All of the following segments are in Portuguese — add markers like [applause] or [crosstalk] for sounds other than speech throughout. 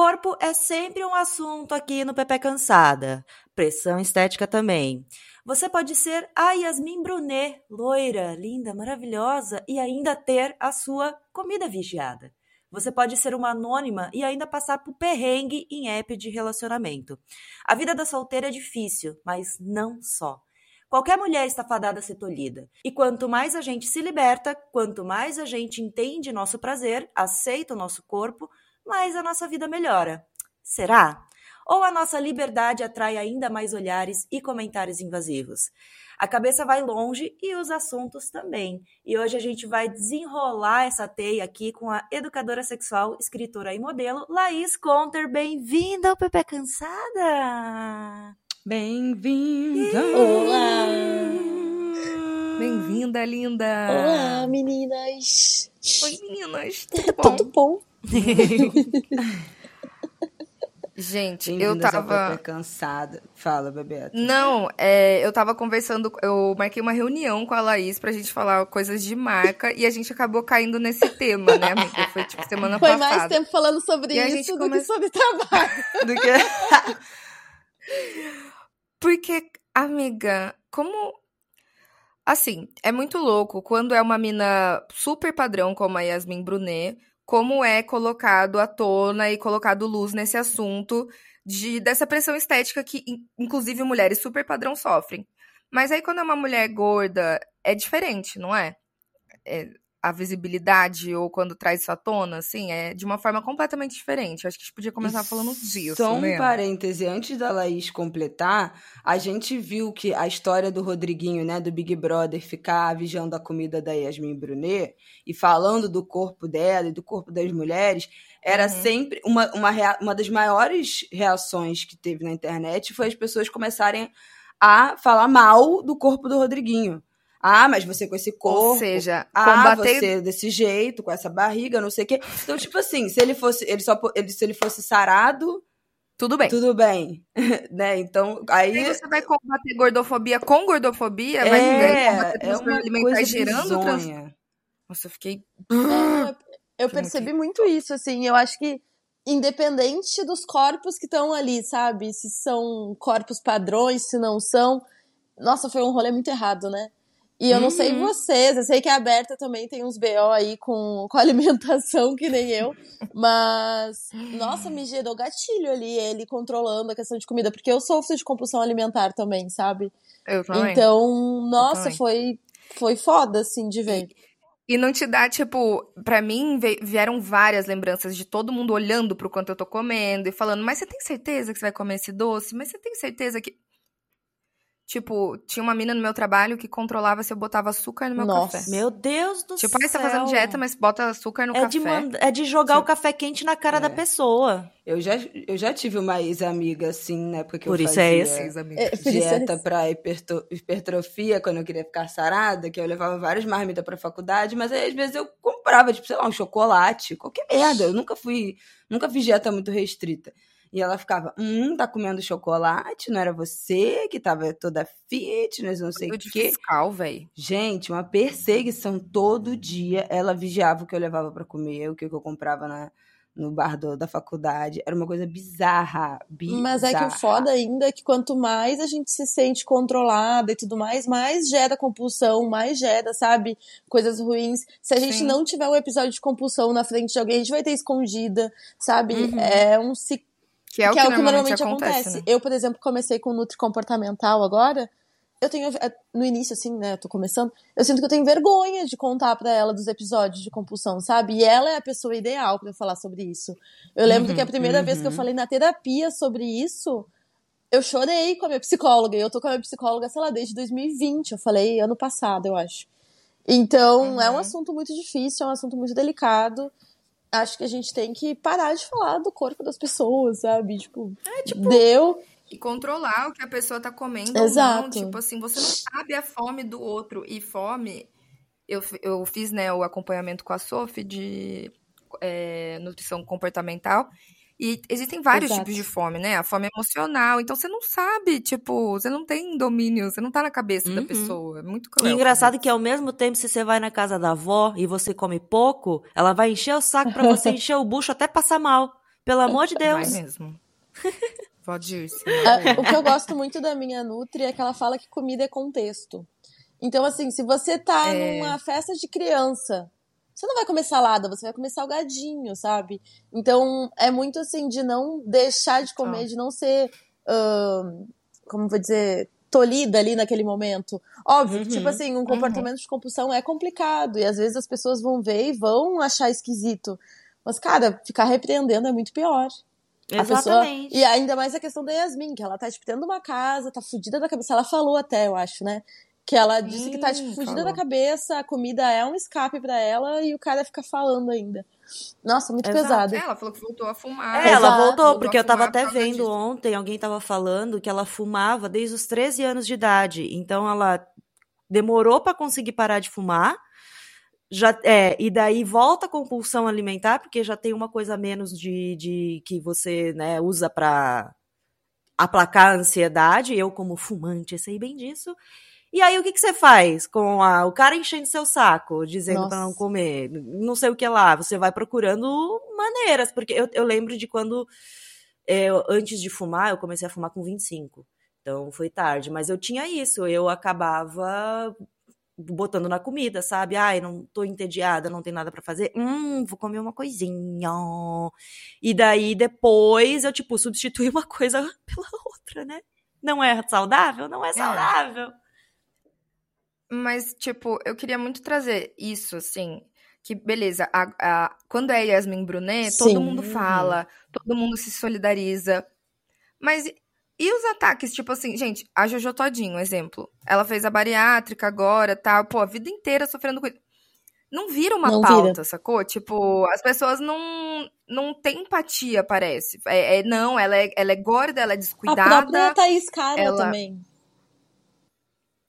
Corpo é sempre um assunto aqui no Pepe Cansada. Pressão estética também. Você pode ser a Yasmin Brunet, loira, linda, maravilhosa e ainda ter a sua comida vigiada. Você pode ser uma anônima e ainda passar por perrengue em app de relacionamento. A vida da solteira é difícil, mas não só. Qualquer mulher está fadada a ser tolhida. E quanto mais a gente se liberta, quanto mais a gente entende nosso prazer, aceita o nosso corpo, mais a nossa vida melhora. Será? Ou a nossa liberdade atrai ainda mais olhares e comentários invasivos? A cabeça vai longe e os assuntos também. E hoje a gente vai desenrolar essa teia aqui com a educadora sexual, escritora e modelo, Laís Conter. Bem-vinda ao Pepe Cansada! Bem-vinda! Olá! Bem-vinda, linda! Olá, meninas! Oi, meninas! Tudo bom? Tudo bom? [laughs] Gente, eu tava. Pepe Cansada. Fala, Bebeto. Não, é, eu tava conversando, eu marquei uma reunião com a Laís pra gente falar coisas de marca e a gente acabou caindo nesse tema, né, amiga? Foi tipo semana Foi passada. mais tempo falando sobre E a isso gente do come- que sobre trabalho. [laughs] do que. Porque, amiga, como. Assim, é muito louco quando é uma mina super padrão como a Yasmin Brunet, como é colocado à tona e colocado luz nesse assunto de, dessa pressão estética que, in- inclusive, mulheres super padrão sofrem. Mas aí, quando é uma mulher gorda, é diferente, não é? É, a visibilidade, ou quando traz isso à tona, assim, é de uma forma completamente diferente. Acho que a gente podia começar falando disso, Só um né? parêntese, antes da Laís completar, a gente viu que a história do Rodriguinho, né, do Big Brother, ficar vigiando a comida da Yasmin Brunet e falando do corpo dela e do corpo das mulheres, era Uhum. sempre uma, uma, rea- uma das maiores reações que teve na internet foi as pessoas começarem a falar mal do corpo do Rodriguinho. Ah, mas você com esse corpo. Ou seja, Ah, combater. você desse jeito, com essa barriga, não sei o quê. Então, tipo assim, se ele fosse, ele só, ele, se ele fosse sarado, Tudo bem. tudo bem, [laughs] né? Então, aí Aí você vai combater gordofobia com gordofobia, vai é, combater é uma alimentar coisa gerando trans... Nossa, eu fiquei. Eu percebi muito isso, assim. Eu acho que, independente dos corpos que estão ali, sabe? Se são corpos padrões, se não são. Nossa, foi um rolê muito errado, né? E eu não sei Uhum. vocês, eu sei que a Berta também tem uns BO aí com, com alimentação, que nem eu. Mas, nossa, me gerou gatilho ali, ele controlando a questão de comida, porque eu sofro de compulsão alimentar também, sabe? Eu também. Então, nossa, também. foi, foi foda, assim, de ver. E não te dá, tipo, pra mim vieram várias lembranças de todo mundo olhando pro quanto eu tô comendo e falando, mas você tem certeza que você vai comer esse doce? Mas você tem certeza que. Tipo, tinha uma mina no meu trabalho que controlava se eu botava açúcar no meu Nossa. café. Meu Deus do Tipo, céu. ah, você tá fazendo dieta, mas bota açúcar no é café. de, mand- é de jogar Sim. o café quente na cara É. da pessoa. Eu já, eu já tive uma ex-amiga assim, na época que Por eu isso é fazia esse. É, por isso é dieta pra hipertrofia, quando eu queria ficar sarada, que eu levava várias marmitas pra faculdade, mas aí às vezes eu comprava, tipo, sei lá, um chocolate, qualquer merda. Eu nunca fui, nunca fiz dieta muito restrita. E ela ficava, hum, tá comendo chocolate, não era você que tava toda fitness, não sei o quê. fiscal, velho. Gente, uma perseguição todo dia. Ela vigiava o que eu levava pra comer, o que eu comprava na, no bar do, da faculdade. Era uma coisa bizarra, bizarra. Mas é que o foda ainda é que quanto mais a gente se sente controlada e tudo mais, mais gera compulsão, mais gera, sabe? Coisas ruins. Se a gente Sim. não tiver um episódio de compulsão na frente de alguém, a gente vai ter escondida, sabe? Uhum. É um ciclo. Que é o que, que, é o que normalmente, acontece. acontece. Né? Eu, por exemplo, comecei com Nutri Comportamental agora eu tenho é, no início assim, né, eu tô começando, eu sinto que eu tenho vergonha de contar para ela dos episódios de compulsão, sabe? E ela é a pessoa ideal para falar sobre isso. Eu lembro uhum, que a primeira uhum. vez que eu uhum. falei na terapia sobre isso, eu chorei com a minha psicóloga, e eu tô com a minha psicóloga, sei lá, desde 2020, eu falei ano passado, eu acho. Então, uhum. é um uhum. assunto muito difícil, é um assunto muito delicado. Acho que a gente tem que parar de falar do corpo das pessoas, sabe? Tipo, é, tipo... deu e controlar o que a pessoa tá comendo Exato. ou não. Tipo assim, você não sabe a fome do outro. E fome. Eu, eu fiz, né, o acompanhamento com a Sophie de é, nutrição comportamental. E existem vários Exato. tipos de fome, né? A fome emocional. Então você não sabe, tipo, você não tem domínio, você não tá na cabeça uhum. da pessoa. É muito cruel. E engraçado que ao mesmo tempo, se você vai na casa da avó e você come pouco, ela vai encher o saco para você [laughs] encher o bucho até passar mal. Pelo amor de Deus. Vai mesmo. [laughs] Pode ir. É, o que eu gosto muito da minha Nutri é que ela fala que comida é contexto. Então, assim, se você tá é... numa festa de criança, você não vai comer salada, você vai comer salgadinho, sabe? Então, é muito assim, de não deixar de comer, de não ser, uh, como vou dizer, tolhida ali naquele momento. Óbvio, uhum, tipo assim, um comportamento uhum. de compulsão é complicado, e às vezes as pessoas vão ver e vão achar esquisito. Mas, cara, ficar repreendendo é muito pior. Exatamente. Pessoa... E ainda mais a questão da Yasmin, que ela tá, tipo, tendo uma casa, tá fudida da cabeça. Ela falou até, eu acho, né? Que ela disse que tá, tipo, fudida falou. da cabeça, a comida é um escape para ela e o cara fica falando ainda. Nossa, muito Exato. pesado. É, ela falou que voltou a fumar. É, ela voltou, voltou porque eu tava até vendo disso. ontem, alguém tava falando que ela fumava desde os 13 anos de idade. Então ela demorou para conseguir parar de fumar já é, e daí volta a compulsão alimentar, porque já tem uma coisa menos de, de que você né, usa para aplacar a ansiedade. Eu, como fumante, sei bem disso. E aí, o que, que você faz com a, o cara enchendo seu saco, dizendo para não comer, não sei o que lá? Você vai procurando maneiras, porque eu, eu lembro de quando, eu, antes de fumar, eu comecei a fumar com 25. Então foi tarde, mas eu tinha isso, eu acabava botando na comida, sabe? Ai, não tô entediada, não tem nada para fazer. Hum, vou comer uma coisinha. E daí depois eu tipo substituí uma [laughs] coisa pela outra, né? Não é saudável? Não é, é. saudável. É. Mas tipo, eu queria muito trazer isso assim, que beleza, a, a, quando é Yasmin Brunet, Sim. todo mundo fala, todo mundo se solidariza. Mas e os ataques, tipo assim, gente, a Jojo Todinho, exemplo. Ela fez a bariátrica agora, tal, pô, a vida inteira sofrendo com não vira uma não pauta, vira. sacou? Tipo, as pessoas não não têm empatia, parece. É, é, não, ela é, ela é gorda, ela é descuidada. A própria Thaís Cara ela... também.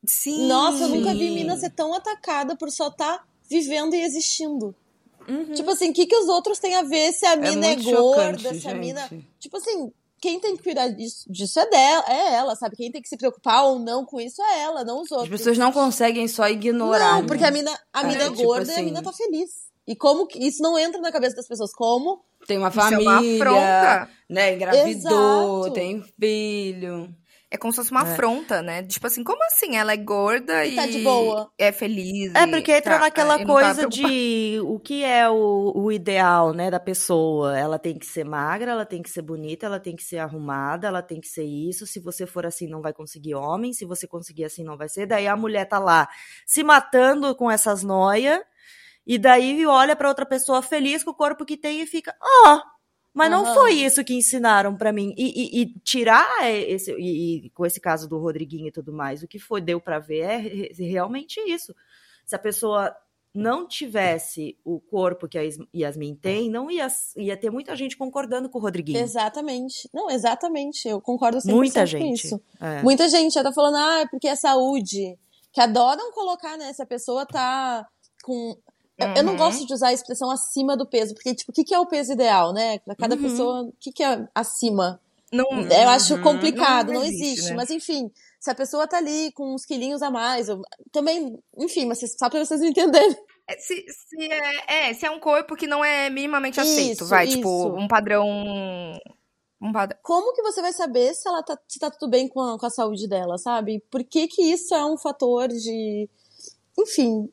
Sim. Nossa, eu nunca vi mina ser tão atacada por só estar tá vivendo e existindo. Uhum. Tipo assim, o que, que os outros têm a ver se a é mina é, é gorda, se a mina. Tipo assim, quem tem que cuidar disso, disso é dela, é ela, sabe? Quem tem que se preocupar ou não com isso é ela, não os outros. As pessoas não conseguem só ignorar. Não, porque a mina, a mina é, é tipo gorda assim, e a mina tá feliz. E como que isso não entra na cabeça das pessoas? Como? Tem uma família, é uma né? Engravidou, Exato. tem filho. É como se fosse uma é. afronta, né? Tipo assim, como assim? Ela é gorda e, e tá de boa. é feliz. É, porque entra tá, naquela coisa tá de o que é o, o ideal, né, da pessoa. Ela tem que ser magra, ela tem que ser bonita, ela tem que ser arrumada, ela tem que ser isso. Se você for assim, não vai conseguir homem. Se você conseguir assim, não vai ser. Daí a mulher tá lá se matando com essas noias. E daí olha para outra pessoa feliz com o corpo que tem e fica, ó, oh, mas uhum. não foi isso que ensinaram para mim. E, e, e, tirar esse. E, e, com esse caso do Rodriguinho e tudo mais, o que foi, deu para ver é realmente isso. Se a pessoa não tivesse o corpo que a Yasmin tem, não ia, ia ter muita gente concordando com o Rodriguinho. Exatamente. Não, exatamente. Eu concordo 100% muita gente. com isso. É. Muita gente já tá falando, ah, é porque é saúde. Que adoram colocar, né? Se a pessoa tá com Uhum. Eu não uhum. gosto de usar a expressão acima do peso, porque, tipo, o que, que é o peso ideal, né? Pra cada uhum. pessoa, o que, que é acima? Não, eu acho uhum. complicado, não, não existe. existe né? Mas, enfim, se a pessoa tá ali com uns quilinhos a mais, eu, também, enfim, mas só pra vocês entenderem. É, se, se é, é, se é um corpo que não é minimamente aceito, Isso, vai, isso. tipo, um padrão. Um padrão. Como que você vai saber se ela tá, se tá tudo bem com a, com a saúde dela, sabe? Por que que isso é um fator de. Enfim.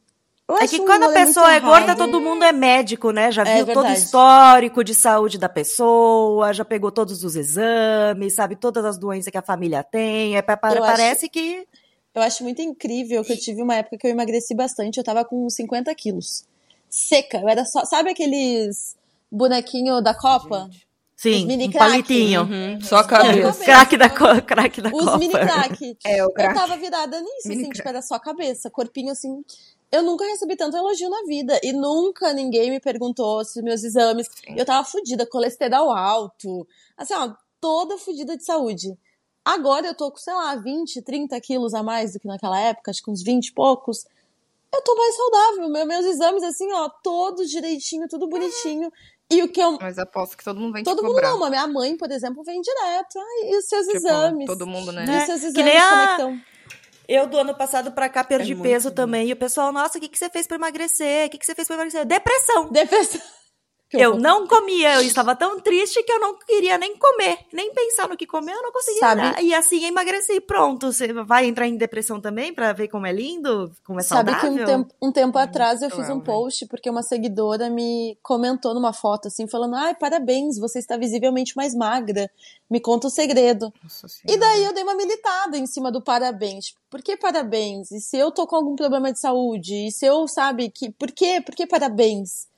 Eu É que quando a pessoa é gorda, errado. todo mundo é médico, né? Já É viu todo o histórico de saúde da pessoa, já pegou todos os exames, sabe todas as doenças que a família tem. É, pa- pa- Eu acho- parece que. Eu acho muito incrível que eu tive uma época que eu emagreci bastante. Eu tava com 50 quilos. Seca. Eu era só. Sabe aqueles bonequinho da Copa? Sim, mini um crack. palitinho. Uhum, Só a cabeça. Craque da, co- craque da Os Copa. mini crack. É, o Eu crack. tava virada nisso, Mini assim, tipo, crack. era só a cabeça, corpinho assim. Eu nunca recebi tanto elogio na vida. E nunca ninguém me perguntou se meus exames. Eu tava fudida, colesterol alto. Assim, ó, toda fudida de saúde. Agora eu tô com, sei lá, 20, 30 quilos a mais do que naquela época, acho que uns 20 e poucos. Eu tô mais saudável. Meu- Meus exames, assim, ó, todos direitinho, tudo bonitinho. E o que eu. Mas aposto que todo mundo vem Todo te mundo cobrar. não, mas minha mãe, por exemplo, vem direto. Ai, e os seus Tipo, exames? todo mundo, né? E os seus Que exames, nem como é a- que estão? Eu, do ano passado pra cá, perdi É peso também. E o pessoal, nossa, o que, que você fez pra emagrecer? O que, que você fez pra emagrecer? Depressão. Depressão. Eu horror. não comia, eu estava tão triste que eu não queria nem comer, nem pensar no que comer, eu não conseguia. Sabe- nada. E assim emagreci, pronto. Você vai entrar em depressão também pra ver como é lindo, como é Sabe saudável? que um tempo, um tempo atrás eu fiz um post porque uma seguidora me comentou numa foto assim, falando: ai, parabéns, você está visivelmente mais magra. Me conta o segredo. Nossa E daí eu dei uma militada em cima do parabéns. Por que parabéns? E se eu tô com algum problema de saúde? E se eu, sabe, que. Por quê? Por que parabéns?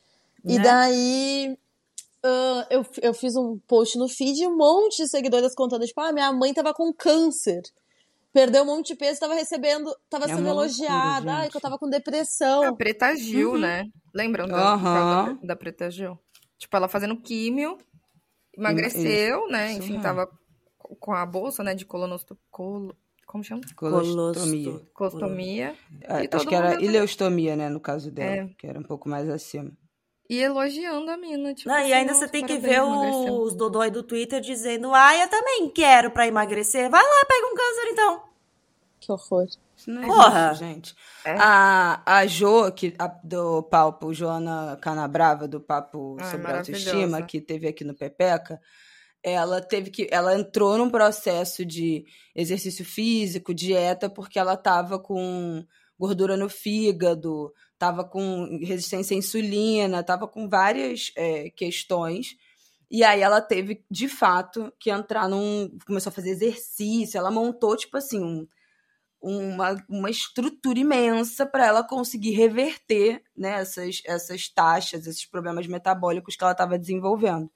E Né? daí. ah, eu, eu fiz um post no feed e um monte de seguidoras contando, tipo, ah, minha mãe tava com câncer. Perdeu um monte de peso, tava recebendo, tava É sendo uma loucura, elogiada, ai, que eu tava com depressão. A Preta Gil, né? Lembram da, Aham. da, da Preta Gil? Tipo, ela fazendo químio, emagreceu, Isso, né? isso Enfim, tava com a bolsa, né, de colonosto... Colo... Como chama? Colostomia. Colostomia. É, E acho que era ileostomia, né, no caso dela, É. que era um pouco mais acima. E elogiando a mina, tipo Não, e assim, ainda você tem que ver os dodói do Twitter dizendo, ah, eu também quero pra emagrecer. Vai lá, pega um câncer então. Que horror. Não Porra! isso, gente. É. A, a Jo, que, a- do Papo, Joana Canabrava, do Papo Ai, sobre maravilhosa. autoestima, que teve aqui no Pepeca, ela teve que. Ela entrou num processo de exercício físico, dieta, porque ela tava com gordura no fígado, tava com resistência à insulina, tava com várias é, questões. E aí ela teve, de fato, que entrar num. Começou a fazer exercício, ela montou, tipo assim, um, uma, uma estrutura imensa para ela conseguir reverter né, essas, essas taxas, esses problemas metabólicos que ela estava desenvolvendo.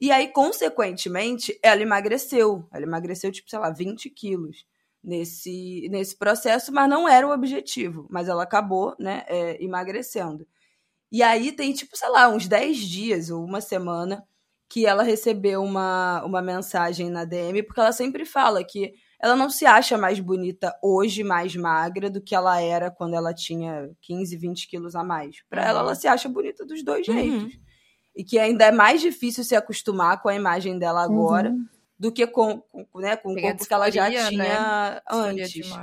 E aí, consequentemente, ela emagreceu. Ela emagreceu, tipo, sei lá, 20 quilos nesse, nesse processo, mas não era o objetivo. Mas ela acabou, né, é, emagrecendo. E aí tem, tipo, sei lá, uns 10 dias ou uma semana que ela recebeu uma, uma mensagem na DM, porque ela sempre fala que ela não se acha mais bonita hoje, mais magra, do que ela era quando ela tinha 15, 20 quilos a mais. Pra ela, ela se acha bonita dos dois Uhum. jeitos. E que ainda é mais difícil se acostumar com a imagem dela agora do que com, com, né, com o corpo que ela já disforia, tinha de antes.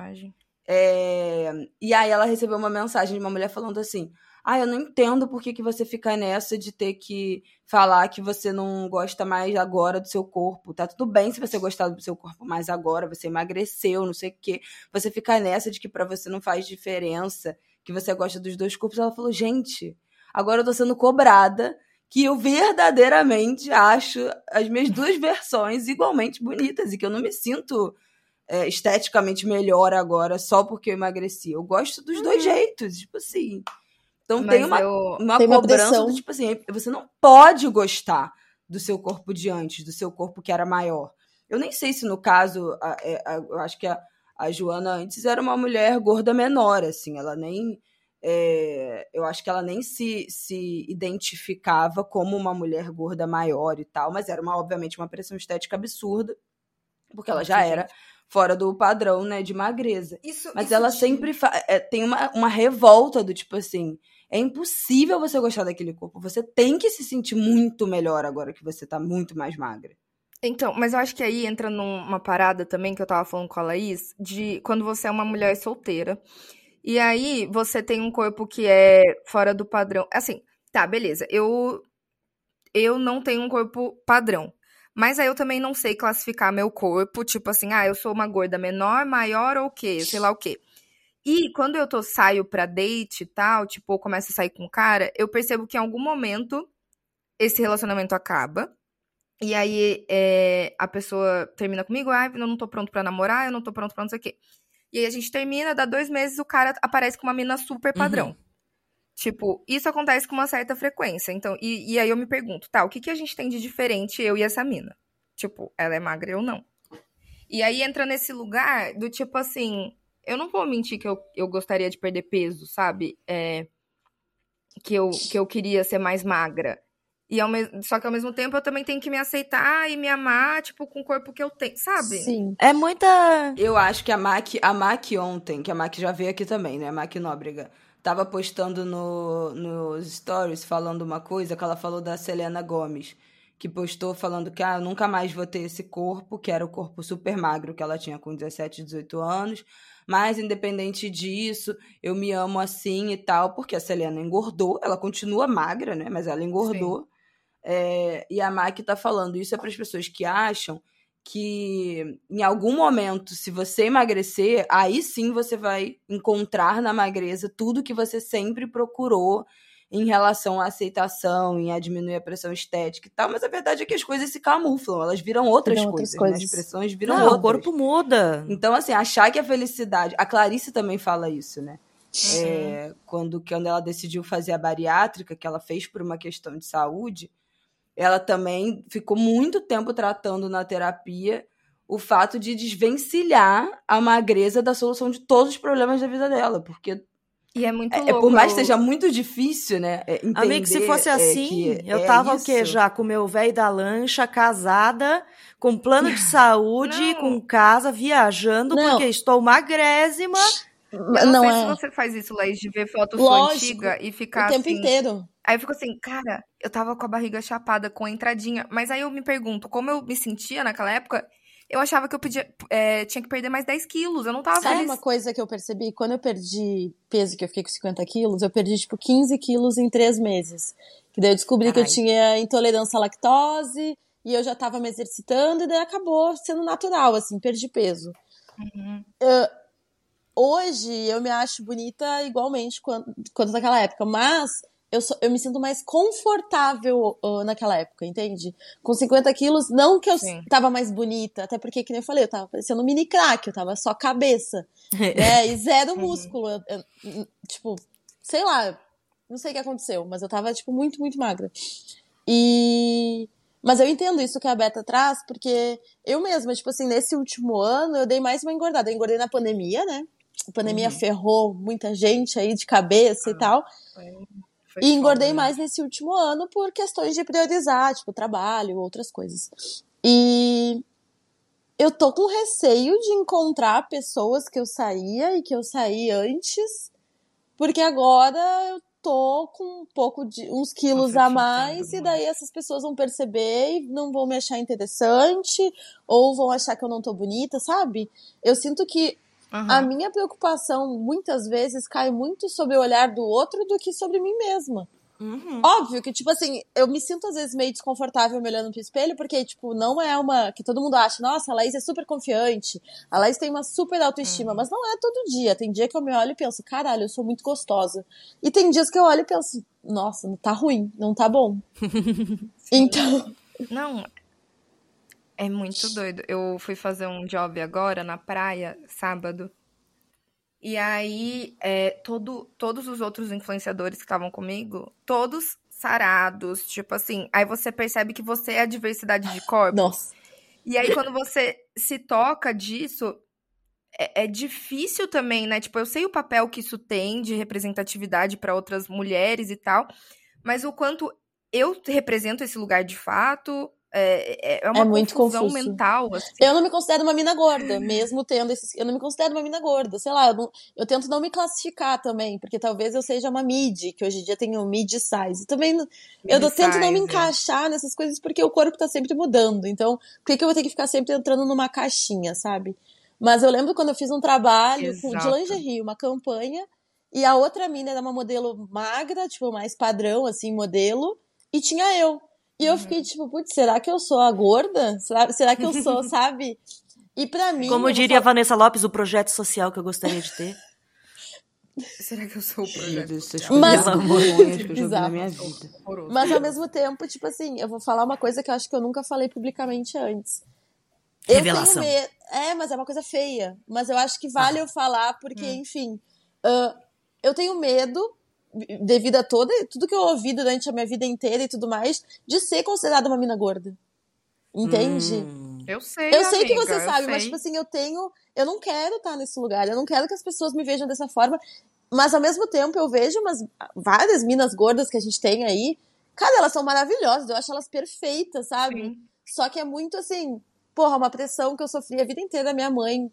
É, E aí ela recebeu uma mensagem de uma mulher falando assim: Ah, eu não entendo por que, que você fica nessa de ter que falar que você não gosta mais agora do seu corpo. Tá tudo bem se você gostar do seu corpo mais agora, você emagreceu, não sei o quê. Você fica nessa de que pra você não faz diferença, que você gosta dos dois corpos. Ela falou: Gente, agora eu tô sendo cobrada que eu verdadeiramente acho as minhas duas versões igualmente bonitas e que eu não me sinto é, esteticamente melhor agora só porque eu emagreci. Eu gosto dos dois jeitos, tipo assim. Então Mas tem uma, eu... uma Tem uma cobrança pressão. do tipo assim, você não pode gostar do seu corpo de antes, do seu corpo que era maior. Eu nem sei se no caso, a- é, a- eu acho que a, a Joana antes era uma mulher gorda menor, assim, ela nem. É, eu acho que ela nem se, se identificava como uma mulher gorda maior e tal, mas era uma, obviamente uma pressão estética absurda, porque ela já era fora do padrão, né, de magreza. Isso, Mas isso ela sempre é, tem uma, uma revolta do tipo assim: é impossível você gostar daquele corpo. Você tem que se sentir muito melhor agora que você tá muito mais magra. Então, mas eu acho que aí entra numa parada também que eu tava falando com a Laís, de quando você é uma mulher solteira E aí você tem um corpo que é fora do padrão. Assim, tá, beleza. Eu eu não tenho um corpo padrão. Mas aí eu também não sei classificar meu corpo, tipo assim, ah, eu sou uma gorda menor, maior ou o quê? Sei lá o quê. E quando eu tô saio pra date e tal, tipo, começo a sair com o cara, eu percebo que em algum momento esse relacionamento acaba. E aí é, a pessoa termina comigo, ah, eu não tô pronto pra namorar, eu não tô pronto pra não sei o quê. E aí a gente termina, dá dois meses, o cara aparece com uma mina super padrão. Uhum. Tipo, isso acontece com uma certa frequência. Então, e, e aí eu me pergunto, tá, o que, que a gente tem de diferente, eu e essa mina? Tipo, ela é magra eu não. E aí entra nesse lugar do tipo assim, eu não vou mentir que eu, eu gostaria de perder peso, sabe? É, que, eu, que eu queria ser mais magra. E ao mesmo, só que ao mesmo tempo eu também tenho que me aceitar e me amar, tipo, com o corpo que eu tenho, sabe? Sim. É muita. Eu acho que a Mac, a Mac ontem, que a Mac já veio aqui também, né? A Mac Nóbrega, tava postando no, nos stories falando uma coisa que ela falou da Selena Gomes. Que postou falando que ah, eu nunca mais vou ter esse corpo, que era o corpo super magro que ela tinha com 17, 18 anos. Mas, independente disso, eu me amo assim e tal, porque a Selena engordou, ela continua magra, né? Mas ela engordou. Sim. É, e a Mac tá falando isso é para as pessoas que acham que em algum momento, se você emagrecer, aí sim você vai encontrar na magreza tudo que você sempre procurou em relação à aceitação, em a diminuir a pressão estética e tal, mas a verdade é que as coisas se camuflam, elas viram outras viram coisas, outras coisas. Né? as pressões viram Não, outras. o corpo muda. Então, assim, achar que a felicidade... A Clarice também fala isso, né? Uhum. É, quando, quando ela decidiu fazer a bariátrica, que ela fez por uma questão de saúde, ela também ficou muito tempo tratando na terapia o fato de desvencilhar a magreza da solução de todos os problemas da vida dela, porque e é muito louco. É, por mais que seja muito difícil, né? É, Amigo, se fosse assim, é, eu tava o quê? Já com meu velho da lancha, casada, com plano de saúde, com casa, viajando, não. porque estou magrésima. Eu não, não sei é. se você faz isso, Laís, de ver foto sua antiga e ficar. O tempo assim, inteiro. Aí eu fico assim, cara, eu tava com a barriga chapada, com a entradinha. Mas aí eu me pergunto, como eu me sentia naquela época, eu achava que eu podia, é, tinha que perder mais 10 quilos. Eu não tava Sabe feliz. uma coisa que eu percebi? Quando eu perdi peso, que eu fiquei com 50 quilos, eu perdi, tipo, 15 quilos em 3 meses. Que daí eu descobri Carai. que eu tinha intolerância à lactose, e eu já tava me exercitando, e daí acabou sendo natural, assim, perdi peso. Uhum. Uh, hoje eu me acho bonita igualmente quanto, quanto naquela época, mas eu, sou, eu me sinto mais confortável uh, naquela época, entende? Com 50 quilos, não que eu Sim. tava mais bonita, até porque, que nem eu falei, eu tava parecendo um mini crack, eu tava só cabeça, [laughs] né? E zero uhum. músculo. Eu, eu, tipo, sei lá, não sei o que aconteceu, mas eu tava, tipo, muito, muito magra. E. Mas eu entendo isso que a Beta traz, porque eu mesma, tipo assim, nesse último ano, eu dei mais uma engordada. Eu engordei na pandemia, né? A pandemia uhum. ferrou muita gente aí de cabeça ah, e tal. Foi. Foi e engordei foda, né? mais nesse último ano por questões de priorizar, tipo, trabalho, outras coisas. E eu tô com receio de encontrar pessoas que eu saía e que eu saí antes, porque agora eu tô com um pouco de uns quilos Nossa, a mais e daí essas pessoas vão perceber e não vão me achar interessante ou vão achar que eu não tô bonita, sabe? Eu sinto que Uhum. A minha preocupação muitas vezes cai muito sobre o olhar do outro do que sobre mim mesma. Uhum. Óbvio que, tipo assim, eu me sinto às vezes meio desconfortável me olhando pro espelho, porque, tipo, não é uma. que todo mundo acha, nossa, a Laís é super confiante, a Laís tem uma super autoestima, uhum. mas não é todo dia. Tem dia que eu me olho e penso, caralho, eu sou muito gostosa. E tem dias que eu olho e penso, nossa, não tá ruim, não tá bom. [laughs] então. Não, é muito doido. Eu fui fazer um job agora na praia, sábado. E aí, é, todo, todos os outros influenciadores que estavam comigo, todos sarados, tipo assim. Aí você percebe que você é a diversidade de corpos. Nossa. E aí, quando você se toca disso, é, é, difícil também, né? Tipo, eu sei o papel que isso tem de representatividade para outras mulheres e tal, mas o quanto eu represento esse lugar de fato, é, é, é uma é muito confuso. mental. Assim. Eu não me considero uma mina gorda, mesmo tendo esses. Eu não me considero uma mina gorda. Sei lá, eu, não, eu tento não me classificar também, porque talvez eu seja uma mid, que hoje em dia tem um mid size. Também mid eu tento não me é. encaixar nessas coisas porque o corpo tá sempre mudando. Então, por que, que eu vou ter que ficar sempre entrando numa caixinha, sabe? Mas eu lembro quando eu fiz um trabalho com, de Exato. lingerie, uma campanha, e a outra mina era uma modelo magra, tipo, mais padrão, assim, modelo, e tinha eu. E eu fiquei tipo, putz, será que eu sou a gorda? Será, será que eu sou, [laughs] sabe? E pra mim. Como diria falar- Vanessa Lopes, o projeto social que eu gostaria de ter. [laughs] Será que eu sou o projeto? Social? Mas-. Mas ao mesmo tempo, tipo assim, eu vou falar uma coisa que eu acho que eu nunca falei publicamente antes. Eu Revelação. tenho medo. É, mas é uma coisa feia. Mas eu acho que vale eu falar, porque, enfim. ah, eu tenho medo, devido a toda, tudo que eu ouvi durante a minha vida inteira e tudo mais, de ser considerada uma mina gorda. Entende? Hum. Eu sei, Eu sei que amiga, você eu sabe, mas tipo assim, eu tenho. Eu não quero estar nesse lugar. Eu não quero que as pessoas me vejam dessa forma. Mas ao mesmo tempo eu vejo umas várias minas gordas que a gente tem aí. Cara, elas são maravilhosas. Eu acho elas perfeitas, sabe? Sim. Só que é muito assim, porra, uma pressão que eu sofri a vida inteira da minha mãe.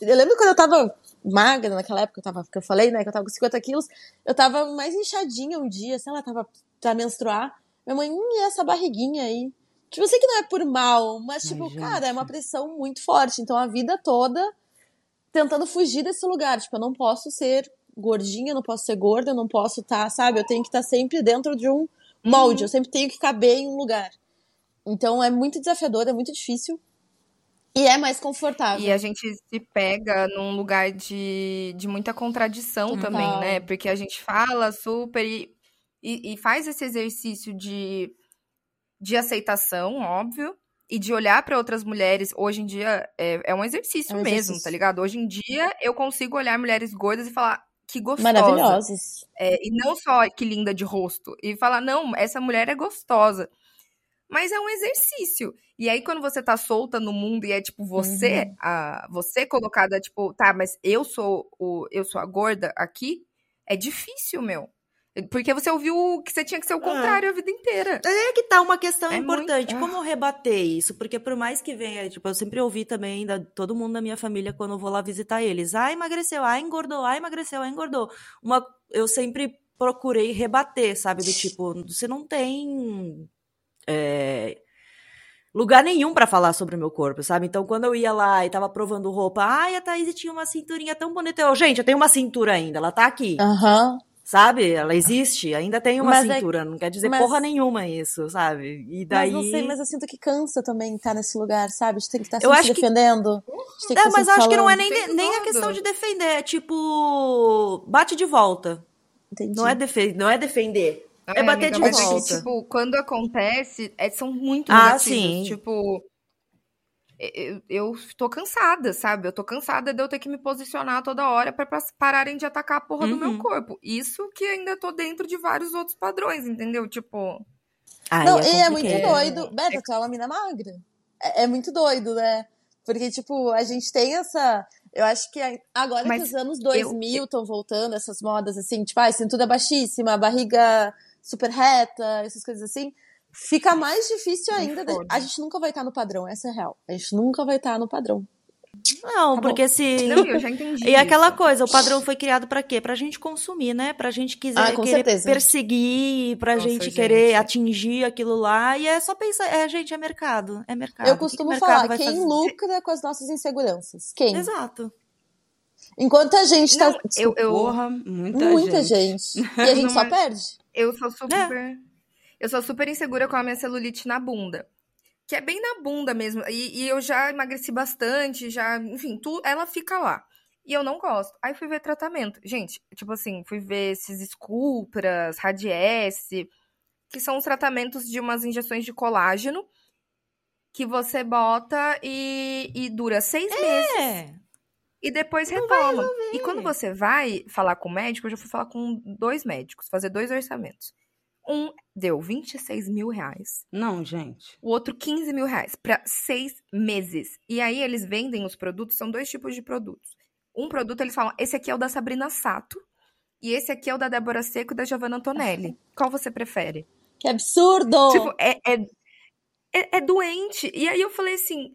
Eu lembro quando eu tava magra naquela época, eu tava, que eu falei, né, que eu tava com 50 quilos, eu tava mais inchadinha um dia, sei lá, tava pra menstruar. Minha mãe, hum, e essa barriguinha aí? Tipo, eu sei que não é por mal, mas, Ai, tipo, gente. cara, é uma pressão muito forte. Então, a vida toda tentando fugir desse lugar. Tipo, eu não posso ser gordinha, eu não posso ser gorda, eu não posso estar, sabe? Eu tenho que estar sempre dentro de um molde, eu sempre tenho que caber em um lugar. Então, é muito desafiador, é muito difícil. E é mais confortável. E a gente se pega num lugar de, de muita contradição Total. também, né? Porque a gente fala super e, e, e faz esse exercício de, de aceitação, óbvio, e de olhar para outras mulheres. Hoje em dia é, é um exercício É um mesmo, exercício. tá ligado? Hoje em dia eu consigo olhar mulheres gordas e falar que gostosa. Maravilhosos. É, e não só que linda de rosto. E falar, não, essa mulher é gostosa. Mas é um exercício. E aí, quando você tá solta no mundo e é tipo você, Uhum. a, você colocada, tipo, tá, mas eu sou o, eu sou a gorda aqui, é difícil, meu. Porque você ouviu que você tinha que ser o contrário a vida inteira. É que tá uma questão É importante. muito- Como rebater isso? Porque por mais que venha, tipo, eu sempre ouvi também da todo mundo da minha família quando eu vou lá visitar eles. Ah, emagreceu, ah, engordou, ah, emagreceu, ah, engordou. Uma, eu sempre procurei rebater, sabe? Do tipo, você não tem é, lugar nenhum pra falar sobre o meu corpo, sabe? Então, quando eu ia lá e tava provando roupa, ai, a Thaís tinha uma cinturinha tão bonita. Eu, gente, eu tenho uma cintura ainda, ela tá aqui. Aham. Sabe? Ela existe, ainda tem uma Mas é- cintura, não quer dizer mas- porra nenhuma isso, sabe? E daí. Mas não sei, mas eu sinto que cansa também estar nesse lugar, sabe? De ter que estar Eu se que- defendendo. que É, mas sempre acho que não é nem, Tem nem a questão de defender, é tipo. Bate de volta. Entendi. Não é, defe não é defender. É Ai, bater amiga, de é que, volta. tipo, quando acontece, é- são muito Ah, negativos. sim. Tipo, eu, eu tô cansada, sabe? Eu tô cansada de eu ter que me posicionar toda hora pra, pra pararem de atacar a porra do meu Uhum. corpo. Isso que ainda tô dentro de vários outros padrões, entendeu? Tipo, Ai, Não, e é muito doido. Beta, tu é uma mina magra. É, é muito doido, né? Porque, tipo, a gente tem essa. Eu acho que agora Mas que os anos 2000 estão voltando, essas modas assim, tipo, ah, cintura baixíssima, barriga super reta, essas coisas assim, fica mais difícil ainda. da- foda. A gente nunca vai estar no padrão, essa é a real. A gente nunca vai estar no padrão. Não, Tá porque se. não, eu já entendi. [laughs] E é aquela isso. coisa, o padrão foi criado pra quê? Pra gente consumir, né? Pra gente quiser Ah, querer certeza. perseguir, pra Nossa, gente, gente. querer atingir aquilo lá. E é só pensar, é, gente, é mercado. É mercado. Eu O que que costumo falar, quem fazer? lucra com as nossas inseguranças? Quem? Exato. Enquanto a gente tá. Não, eu, eu, Porra, muita, muita gente. gente. E a [laughs] gente só é- perde. Eu sou super. É. Eu sou super insegura com a minha celulite na bunda. Que é bem na bunda mesmo. E, e eu já emagreci bastante, já. Enfim, tu, ela fica lá. E eu não gosto. Aí fui ver tratamento. Gente, tipo assim, fui ver esses Sculpras, Radiesse, que são os tratamentos de umas injeções de colágeno que você bota e, e dura seis meses É. e depois retoma. E quando você vai falar com o médico, eu já fui falar com dois médicos, fazer dois orçamentos. Um deu 26 mil reais, Não, gente. o outro 15 mil reais, para seis meses. E aí eles vendem os produtos, são dois tipos de produtos. Um produto eles falam, esse aqui é o da Sabrina Sato, e esse aqui é o da Débora Seco e da Giovanna Antonelli. Qual você prefere? Que absurdo! Tipo, é, é, é, é doente. E aí eu falei assim: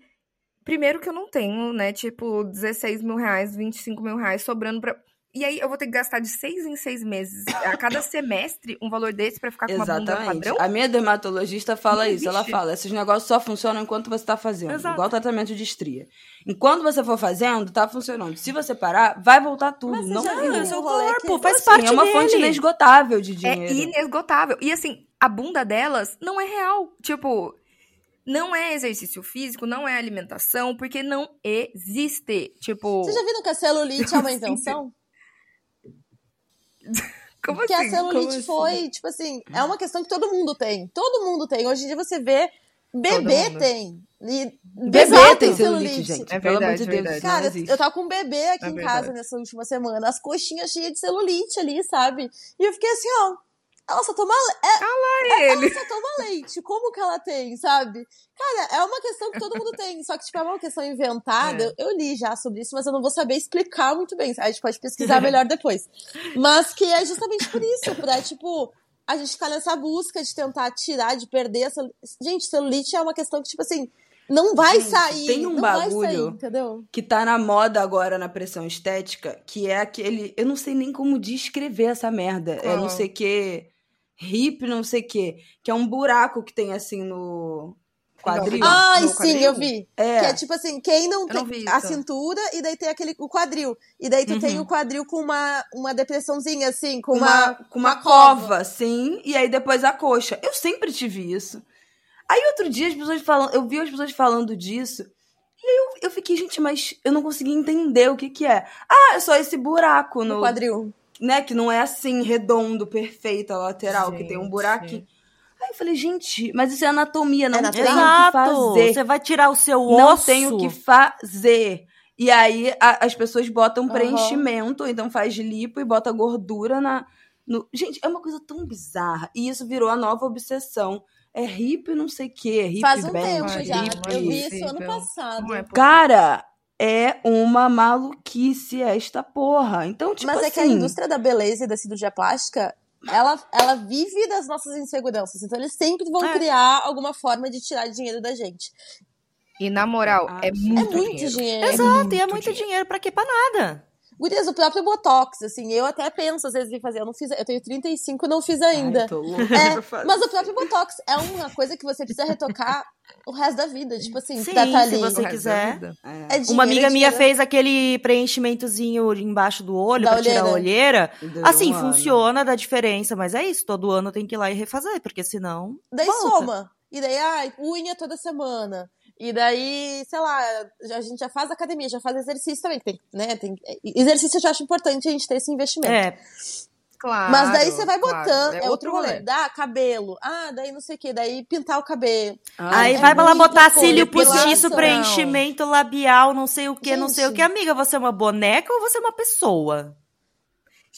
primeiro que eu não tenho, né? Tipo, 16 mil reais, 25 mil reais sobrando pra. E aí eu vou ter que gastar de seis em seis meses, a cada [coughs] semestre, um valor desse pra ficar com uma bunda Exatamente. padrão? A minha dermatologista fala isso. Ela fala: esses negócios só funcionam enquanto você tá fazendo. Exato. Igual tratamento de estria. Enquanto você for fazendo, tá funcionando. Se você parar, vai voltar tudo. Mas não já é seu corpo, faz Assim, parte é uma dele. fonte inesgotável de É dinheiro. inesgotável. E assim, a bunda delas não é real. Tipo, não é exercício físico, não é alimentação, porque não existe. Tipo, Vocês já viram que a celulite é uma [laughs] invenção? [laughs] como Porque assim? a celulite Como assim? foi, tipo assim, é uma questão que todo mundo tem. Todo mundo tem. Hoje em dia você vê, bebê tem. E Bebê tem celulite, gente. É Pelo amor verdade, de Deus, verdade. Cara, eu tava com um bebê aqui É em verdade. casa nessa última semana, as coxinhas cheias de celulite ali, sabe? E eu fiquei assim, ó, ela só toma, le- Ele. ela só toma leite, como que ela tem, sabe? Cara, é uma questão que todo mundo tem, só que tipo, é uma questão inventada, É. eu, eu li já sobre isso, mas eu não vou saber explicar muito bem, a gente pode pesquisar melhor depois. Mas que é justamente por isso, pra, tipo, a gente ficar nessa busca de tentar tirar, de perder essa... Gente, celulite é uma questão que, tipo assim, não vai sair, tem um não vai bagulho sair, entendeu? que tá na moda agora na pressão estética, que é aquele. Eu não sei nem como descrever essa merda. É Qual? não sei que. Hip, não sei que. Que é um buraco que tem assim no quadril. Ai, no sim, quadril? eu vi. é. Que é tipo assim, quem não Eu tem não a cintura e daí tem aquele o quadril. E daí tu tem Uhum. o quadril com uma, uma depressãozinha, assim, com uma, uma, com uma, cova, sim, e aí depois a coxa. Eu sempre tive isso. Aí outro dia as pessoas falam, eu vi as pessoas falando disso, e aí eu, eu fiquei, gente, mas eu não consegui entender o que que é. Ah, é só esse buraco no no, quadril. Né, que não é assim redondo, perfeito a lateral, que tem um Gente. buraquinho. Aí eu falei, gente, mas isso é anatomia, não É tem o que fazer. Você vai tirar o seu Não osso. tem o que fazer. E aí a- as pessoas botam preenchimento, então faz lipo e bota gordura na. No... Gente, é uma coisa tão bizarra. E isso virou a nova obsessão. É hip não sei o quê, hip Faz um band, tempo já. hip... não é Eu vi isso ano passado. Não é. Cara, é uma maluquice esta porra. Então, tipo Mas assim... é que a indústria da beleza e da cirurgia plástica, ela, ela vive das nossas inseguranças. Então eles sempre vão É. criar alguma forma de tirar dinheiro da gente. E na moral, é Absolutamente. muito, é muito dinheiro. dinheiro. Exato, e é muito dinheiro pra quê? Pra nada. Gurias, o próprio Botox, assim, eu até penso às vezes em fazer. Eu não fiz, eu tenho 35 e não fiz ainda. Ai, tô louca É, fazer. mas o próprio Botox é uma coisa que você precisa retocar o resto da vida. Tipo assim, Sim, pra tá se ali. você resto da quiser. É. É dinheiro, Uma amiga minha fez aquele preenchimentozinho embaixo do olho Da pra tirar a olheira. Deu Assim, um ano. funciona, dá diferença, mas é isso, todo ano tem que ir lá e refazer, porque senão. Daí volta. soma. E daí, ai, unha toda semana. E daí, sei lá, a gente já faz academia, já faz exercício também. Tem, né? Tem, exercício eu já acho importante a gente ter esse investimento. É, Claro. Mas daí você vai claro. botando, é, outro rolê. Dá cabelo. Ah, daí não sei o que, daí pintar o cabelo. Ai, Aí é vai pra lá botar coisa, cílio postiço, preenchimento labial, não sei o que, não sei o que. Amiga, você é uma boneca ou você é uma pessoa?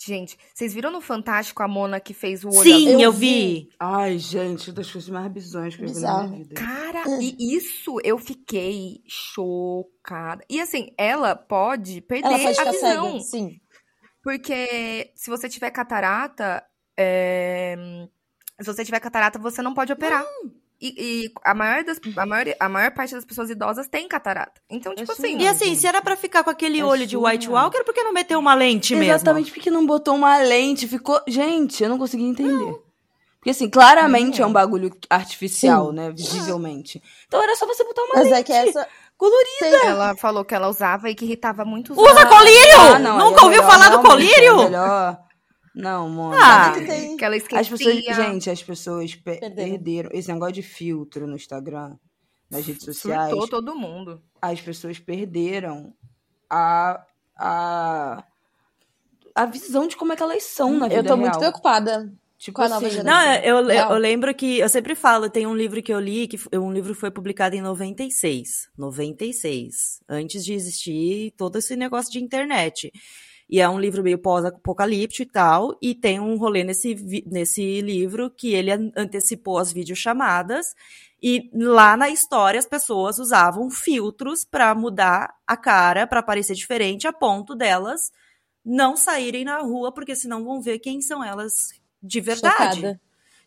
Gente, vocês viram no Fantástico a Mona que fez o olho Sim, eu, eu vi. Ai, gente, uma das coisas mais bizonhas que eu vi na Bizarro. minha vida. Cara, e isso eu fiquei chocada. E assim, ela pode perder Ela pode a visão. cega. Sim. Porque se você tiver catarata, é, se você tiver catarata, você não pode operar. E, e a, maior das, a, maior, a maior parte das pessoas idosas tem catarata. Então, tipo assim. E assim, se era pra ficar com aquele É olho de White. Walker, por que não meteu uma lente mesmo? Exatamente, porque não botou uma lente, ficou. Gente, eu não consegui entender. Porque, assim, claramente é um bagulho artificial, Sim. né? Visivelmente. Então era só você botar uma Mas lente. é que essa. colorida. Tem, Ela falou que ela usava e que irritava muito os Usa olhos. colírio! Ah, não, Nunca é ouviu melhor, falar do realmente, colírio? É melhor. Não, mano. Ah. que tem. Que ela esquecia. As pessoas, gente, as pessoas pe- Perderam. perderam. esse negócio de filtro no Instagram, nas redes sociais. Surtou todo mundo. As pessoas perderam a, a, a visão de como é que elas são na vida Eu tô muito real. preocupada. Tipo com a nova assim, geração. Não, eu, eu, eu lembro que. Eu sempre falo, tem um livro que eu li, que um livro que foi publicado em 96. 96. Antes de existir todo esse negócio de internet. E é um livro meio pós-apocalíptico e tal. E tem um rolê nesse, nesse livro que ele an- antecipou as videochamadas. E lá na história as pessoas usavam filtros pra mudar a cara, pra parecer diferente, a ponto delas não saírem na rua, porque senão vão ver quem são elas de verdade. Chocada.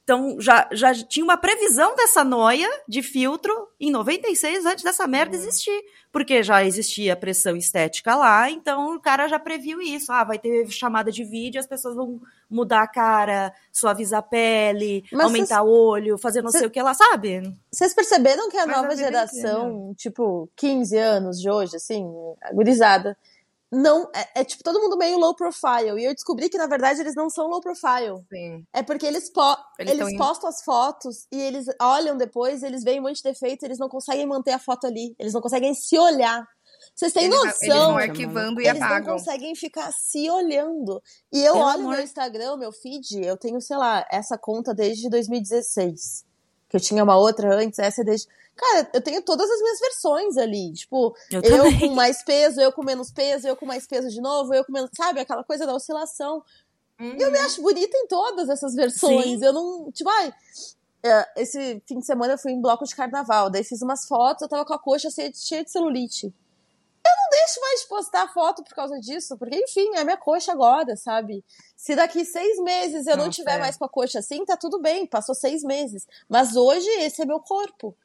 Então já, já tinha uma previsão dessa noia de filtro em 96 antes dessa merda uhum. existir. Porque já existia pressão estética lá, então o cara já previu isso. Ah, vai ter chamada de vídeo, as pessoas vão mudar a cara, suavizar a pele, Mas aumentar o olho, fazer não cês, sei o que lá, sabe? Vocês perceberam que a Mas nova a geração, tipo, 15 anos de hoje, assim, agorizada, não é, é, tipo todo mundo meio low profile e eu descobri que na verdade eles não são low profile Sim. é porque eles, po eles, eles postam as fotos e eles olham depois eles veem um monte de defeito eles não conseguem manter a foto ali eles não conseguem se olhar vocês têm eles, noção? Eles vão arquivando e eles apagam. Eles não conseguem ficar se olhando. E eu olho amor. meu Instagram, meu feed, eu tenho, sei lá, essa conta desde 2016. Que eu tinha uma outra antes, essa é desde. Cara, eu tenho todas as minhas versões ali. Tipo, eu, eu com mais peso, eu com menos peso, eu com mais peso de novo, eu com menos. Sabe? Aquela coisa da oscilação. Uhum. Eu me acho bonita em todas essas versões. Sim. Eu não. Tipo, ai. É, esse fim de semana eu fui em bloco de carnaval. Daí fiz umas fotos, eu tava com a coxa cheia de, de celulite. Eu não deixo mais postar foto por causa disso, porque, enfim, é minha coxa agora, sabe? Se daqui seis meses eu não, não tiver é. mais com a coxa assim, tá tudo bem, passou seis meses. Mas hoje esse é meu corpo.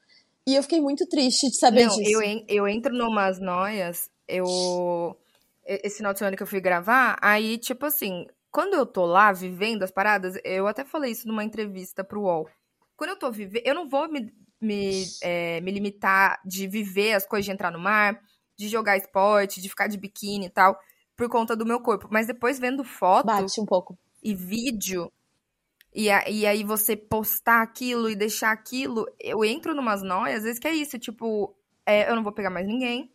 E eu fiquei muito triste de saber Não, disso. Eu, eu entro numas noias, eu. Esse final de semana que eu fui gravar, aí, tipo assim, quando eu tô lá vivendo as paradas, eu até falei isso numa entrevista pro UOL. Quando eu tô vivendo, eu não vou me, me, é, me limitar de viver as coisas de entrar no mar, de jogar esporte, de ficar de biquíni e tal, por conta do meu corpo. Mas depois vendo foto. Bate um pouco. E vídeo, e, a, e aí você postar aquilo e deixar aquilo, eu entro numas noias, às vezes que é isso, tipo, é, eu não vou pegar mais ninguém,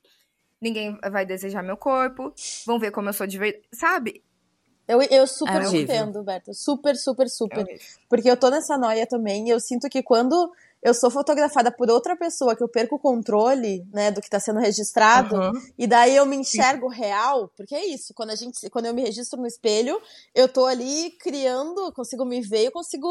ninguém vai desejar meu corpo, vão ver como eu sou de verdade, sabe? Eu, eu super é entendo, Berta, super, super, super. É porque eu tô nessa noia também, e eu sinto que quando eu sou fotografada por outra pessoa, que eu perco o controle, né, do que está sendo registrado, uhum. e daí eu me enxergo real, porque é isso, quando a gente, quando eu me registro no espelho, eu tô ali criando, consigo me ver, eu consigo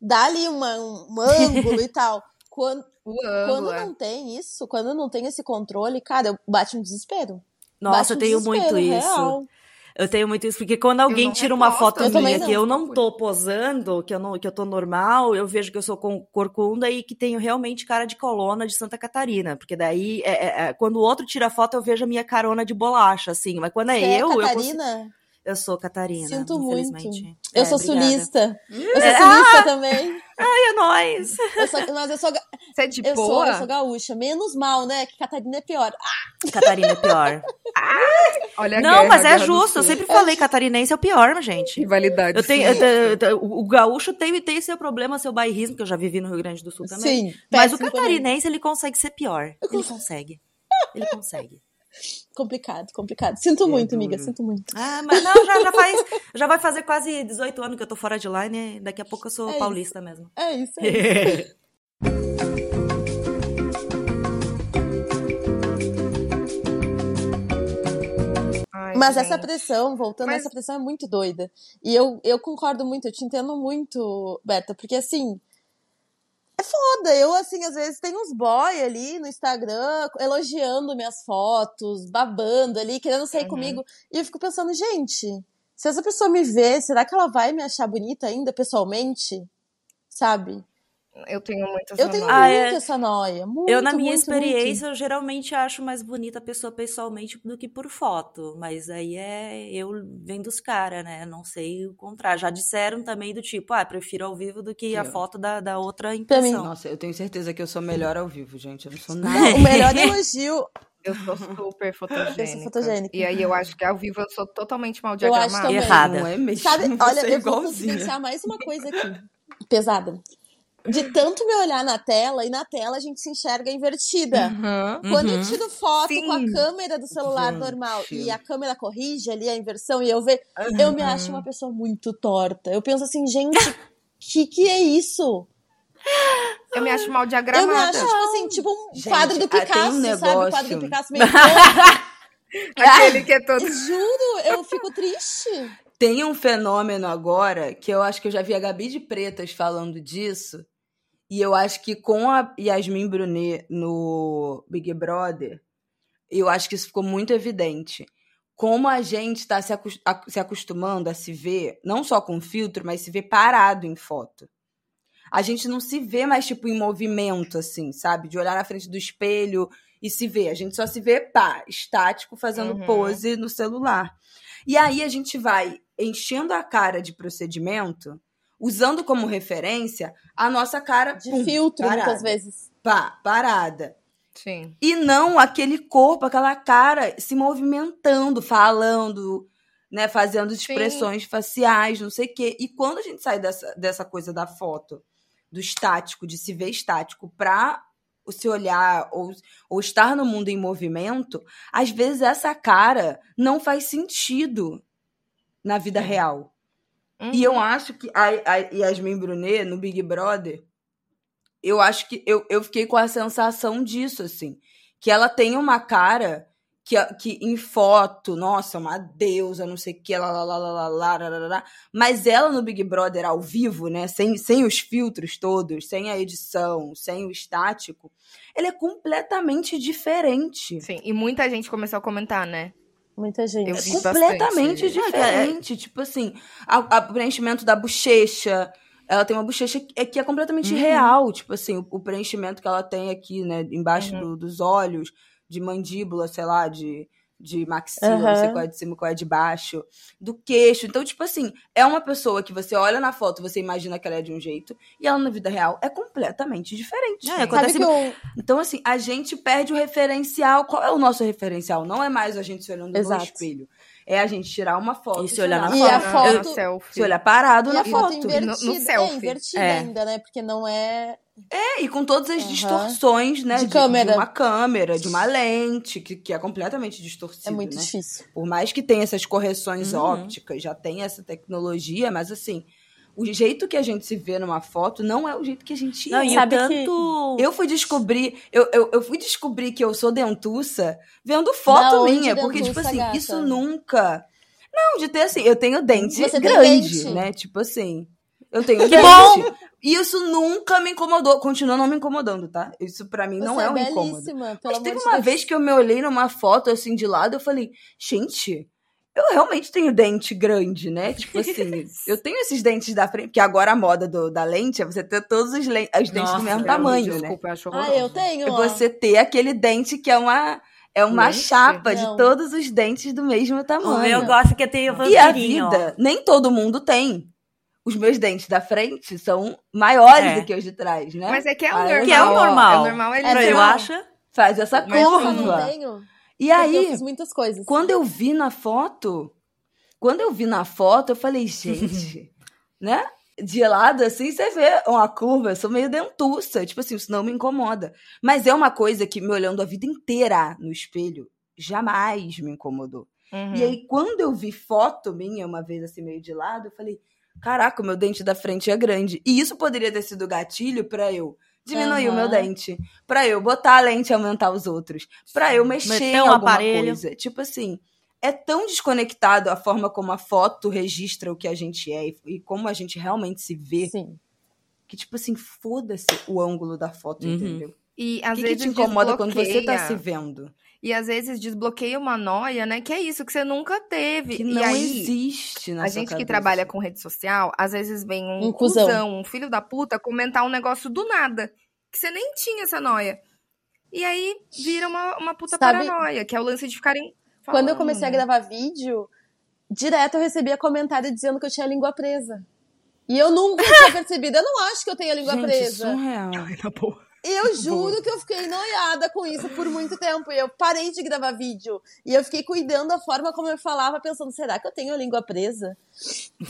dar ali uma, um [laughs] ângulo e tal. Quando, quando é. não tem isso, quando não tem esse controle, cara, eu bate um desespero. Nossa, um eu tenho muito real. isso. Eu tenho muito isso, porque quando alguém tira uma foto minha que eu não tô posando, que eu, não, que eu tô normal, eu vejo que eu sou corcunda e que tenho realmente cara de colona de Santa Catarina. Porque daí, é, é, é quando o outro tira foto, eu vejo a minha carona de bolacha, assim. Mas quando é Você eu. É Catarina? Eu consigo... Eu sou Catarina. Sinto muito. Eu é, sou obrigada. sulista. Eu sou sulista ah! também. Ai, é nóis. Eu sou, mas eu sou. Você é de eu boa? Sou, eu sou gaúcha. Menos mal, né? Que Catarina é pior. Ah! Catarina é pior. ah! [laughs] Olha Não, guerra, mas é justo. Eu sempre falei, catarinense é o pior, gente. Rivalidade. Eu tenho, eu, eu, o gaúcho tem, tem seu problema, seu bairrismo, que eu já vivi no Rio Grande do Sul também. Sim. Mas o catarinense, também. ele consegue ser pior. [laughs] Ele consegue. Ele consegue. Complicado, complicado. Sinto é muito, duro. amiga, sinto muito. Ah, mas não, já, já, faz, já vai fazer quase 18 anos que eu tô fora de line, né? daqui a pouco eu sou é paulista isso. mesmo. É isso, é [laughs] isso. Mas essa pressão, voltando, Mas... essa pressão é muito doida. E eu, eu concordo muito, eu te entendo muito, Berta, porque assim, é foda. Eu, assim, às vezes tem uns boy ali no Instagram elogiando minhas fotos, babando ali, querendo sair uhum. comigo. E eu fico pensando, gente, se essa pessoa me vê, será que ela vai me achar bonita ainda pessoalmente? Sabe? Eu tenho muito essa Eu tenho ah, muito é... essa noia. Muito, eu, na minha muito, experiência, muito. eu geralmente acho mais bonita a pessoa pessoalmente do que por foto. Mas aí é eu vendo os caras, né? Não sei o contrário. Já disseram também do tipo, ah, prefiro ao vivo do que a foto da, da outra impressão. Nossa, eu tenho certeza que eu sou melhor ao vivo, gente. Eu não sou [laughs] nada. o melhor elogio. Eu sou super fotogênica. [laughs] Eu sou fotogênica. E aí eu acho que ao vivo eu sou totalmente mal diagramada. Eu acho também. Errada. Não é mesmo. Sabe, [laughs] olha, eu vou pensar mais uma coisa aqui. Pesada de tanto me olhar na tela, e na tela a gente se enxerga invertida. Uhum, Quando uhum. eu tiro foto Sim. com a câmera do celular gente. normal e a câmera corrige ali a inversão e eu vejo, uhum. eu me acho uma pessoa muito torta. Eu penso assim, gente, que que é isso? Eu me acho mal diagramada. Eu me acho, tipo assim, tipo um gente, quadro do Picasso, um sabe? O quadro do Picasso meio [laughs] Aquele que é todo... Juro, eu fico triste. Tem um fenômeno agora que eu acho que eu já vi a Gabi de Pretas falando disso, e eu acho que com a Yasmin Brunet no Big Brother, eu acho que isso ficou muito evidente. Como a gente está se, acostumando a se ver, não só com filtro, mas se ver parado em foto. a gente não se vê mais, tipo, em movimento, assim, sabe? De olhar na frente do espelho e se ver. A gente só se vê, pá, estático, fazendo Uhum. pose no celular. E aí a gente vai enchendo a cara de procedimento, usando como referência a nossa cara De pum, filtro, parada. muitas vezes. Pá, parada. Sim. E não aquele corpo, aquela cara se movimentando, falando, né, fazendo expressões faciais, não sei o quê. E quando a gente sai dessa, dessa coisa da foto, do estático, de se ver estático, pra o se olhar ou, ou estar no mundo em movimento, às vezes essa cara não faz sentido na vida Sim. real. Uhum. E eu acho que a, a Yasmin Brunet, no Big Brother, eu acho que eu, eu fiquei com a sensação disso, assim. Que ela tem uma cara que, que em foto, nossa, uma deusa, não sei o que, lá, lá, lá, lá, lá, lá, lá, lá. Mas ela no Big Brother ao vivo, né, sem, sem os filtros todos, sem a edição, sem o estático, ela é completamente diferente. Sim, e muita gente começou a comentar, né? Muita gente. Eu vi completamente bastante. diferente. Tipo assim, a- a- o preenchimento da bochecha. Ela tem uma bochecha que é, que é completamente Uhum. real. Tipo assim, o, o preenchimento que ela tem aqui, né? Embaixo Uhum. do- dos olhos, de mandíbula, sei lá, de, de maxila, não sei qual é de cima, qual é de baixo, do queixo. Então, tipo assim, é uma pessoa que você olha na foto, você imagina que ela é de um jeito, e ela na vida real é completamente diferente. É, Sabe acontece que eu, Então, assim, a gente perde o referencial. Qual é o nosso referencial? Não é mais a gente se olhando Exato. no espelho. É a gente tirar uma foto. E se olhar na E a Na- foto- selfie. Se olhar parado e na a foto foto. invertida. No- no é, selfie. invertida É. ainda, né? Porque não é. É, e com todas as Aham. distorções, né? De câmera. uma câmera, de uma lente, que, que é completamente distorcido, É muito né? difícil. Por mais que tenha essas correções Uhum. ópticas, já tem essa tecnologia, mas assim, o jeito que a gente se vê numa foto não é o jeito que a gente Não, é. e Sabe que- tanto. Eu fui descobrir, eu, eu, eu fui descobrir que eu sou dentuça vendo foto onde minha, porque, tipo dentuça, assim, gata? isso nunca. Não, de ter assim, eu tenho dente Você tem grande, dente? né? Tipo assim. Eu tenho Que dente. bom! E isso nunca me incomodou, continua não me incomodando, tá? Isso pra mim não Você é um incômodo. belíssima, pelo Mas amor teve de uma Deus. vez que eu me olhei numa foto assim de lado, eu falei, gente, eu realmente tenho dente grande, né? Tipo assim, [laughs] eu tenho esses dentes da frente, porque agora a moda do- da lente é você ter todos os, len- os dentes Nossa, do mesmo meu, tamanho, né? Desculpa, eu acho Ah, horroroso. eu tenho. É ó. você ter aquele dente que é uma é uma Lente? chapa de Não. todos os dentes do mesmo tamanho. meu gosto que tem o E a vampirinho. vida, nem todo mundo tem. Os meus dentes da frente são maiores É. do que os de trás, né? Mas é que é o Ah, normal. Que é o normal. É o normal ele É eu normal. acho. Faz essa Mas Eu curva. não tenho. E eu aí, fiz muitas coisas. quando eu vi na foto, quando eu vi na foto, eu falei, gente, [laughs] né? De lado, assim, você vê uma curva, eu sou meio dentuça. Tipo assim, isso não me incomoda. Mas é uma coisa que, me olhando a vida inteira no espelho, jamais me incomodou. Uhum. E aí, quando eu vi foto minha, uma vez assim, meio de lado, eu falei, caraca, o meu dente da frente é grande. E isso poderia ter sido gatilho pra eu diminuir o meu dente, pra eu botar a lente e aumentar os outros, pra eu mexer Meter em um alguma aparelho. coisa. Tipo assim, é tão desconectado a forma como a foto registra o que a gente é e, e como a gente realmente se vê, Sim. que tipo assim, foda-se o ângulo da foto, Uhum. entendeu? E O às que, que vezes te incomoda quando você tá desbloqueia. se vendo? E às vezes desbloqueia uma noia, né? Que é isso, que você nunca teve. Que e não aí, existe na a sua gente que cabeça. trabalha com rede social, às vezes vem um, Um cuzão. cuzão, um filho da puta, comentar um negócio do nada. Que você nem tinha essa noia. E aí vira uma, uma puta Sabe- paranoia, que é o lance de ficarem. Quando eu falando, comecei a gravar vídeo, direto eu recebia comentário dizendo que eu tinha a língua presa. E eu nunca tinha [laughs] percebido. Eu não acho que eu tenho a língua Gente, presa. surreal. Na boa. Eu juro que eu fiquei noiada com isso por muito tempo. E eu parei de gravar vídeo. E eu fiquei cuidando da forma como eu falava, pensando, será que eu tenho a língua presa?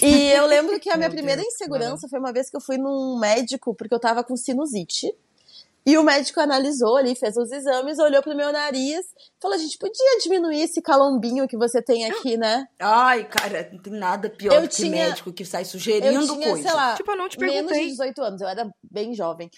E eu lembro que a [laughs] minha Meu primeira Deus, insegurança foi uma vez que eu fui num médico, porque eu tava com sinusite. E o médico analisou ali, fez os exames, olhou pro meu nariz, falou: a gente podia diminuir esse calombinho que você tem aqui, né? Ai, cara, não tem nada pior Eu do que tinha- médico que sai Eu sugerindo tinha, coisa. sei lá, Tipo, eu não te menos de perguntei. 18 anos, eu era bem jovem.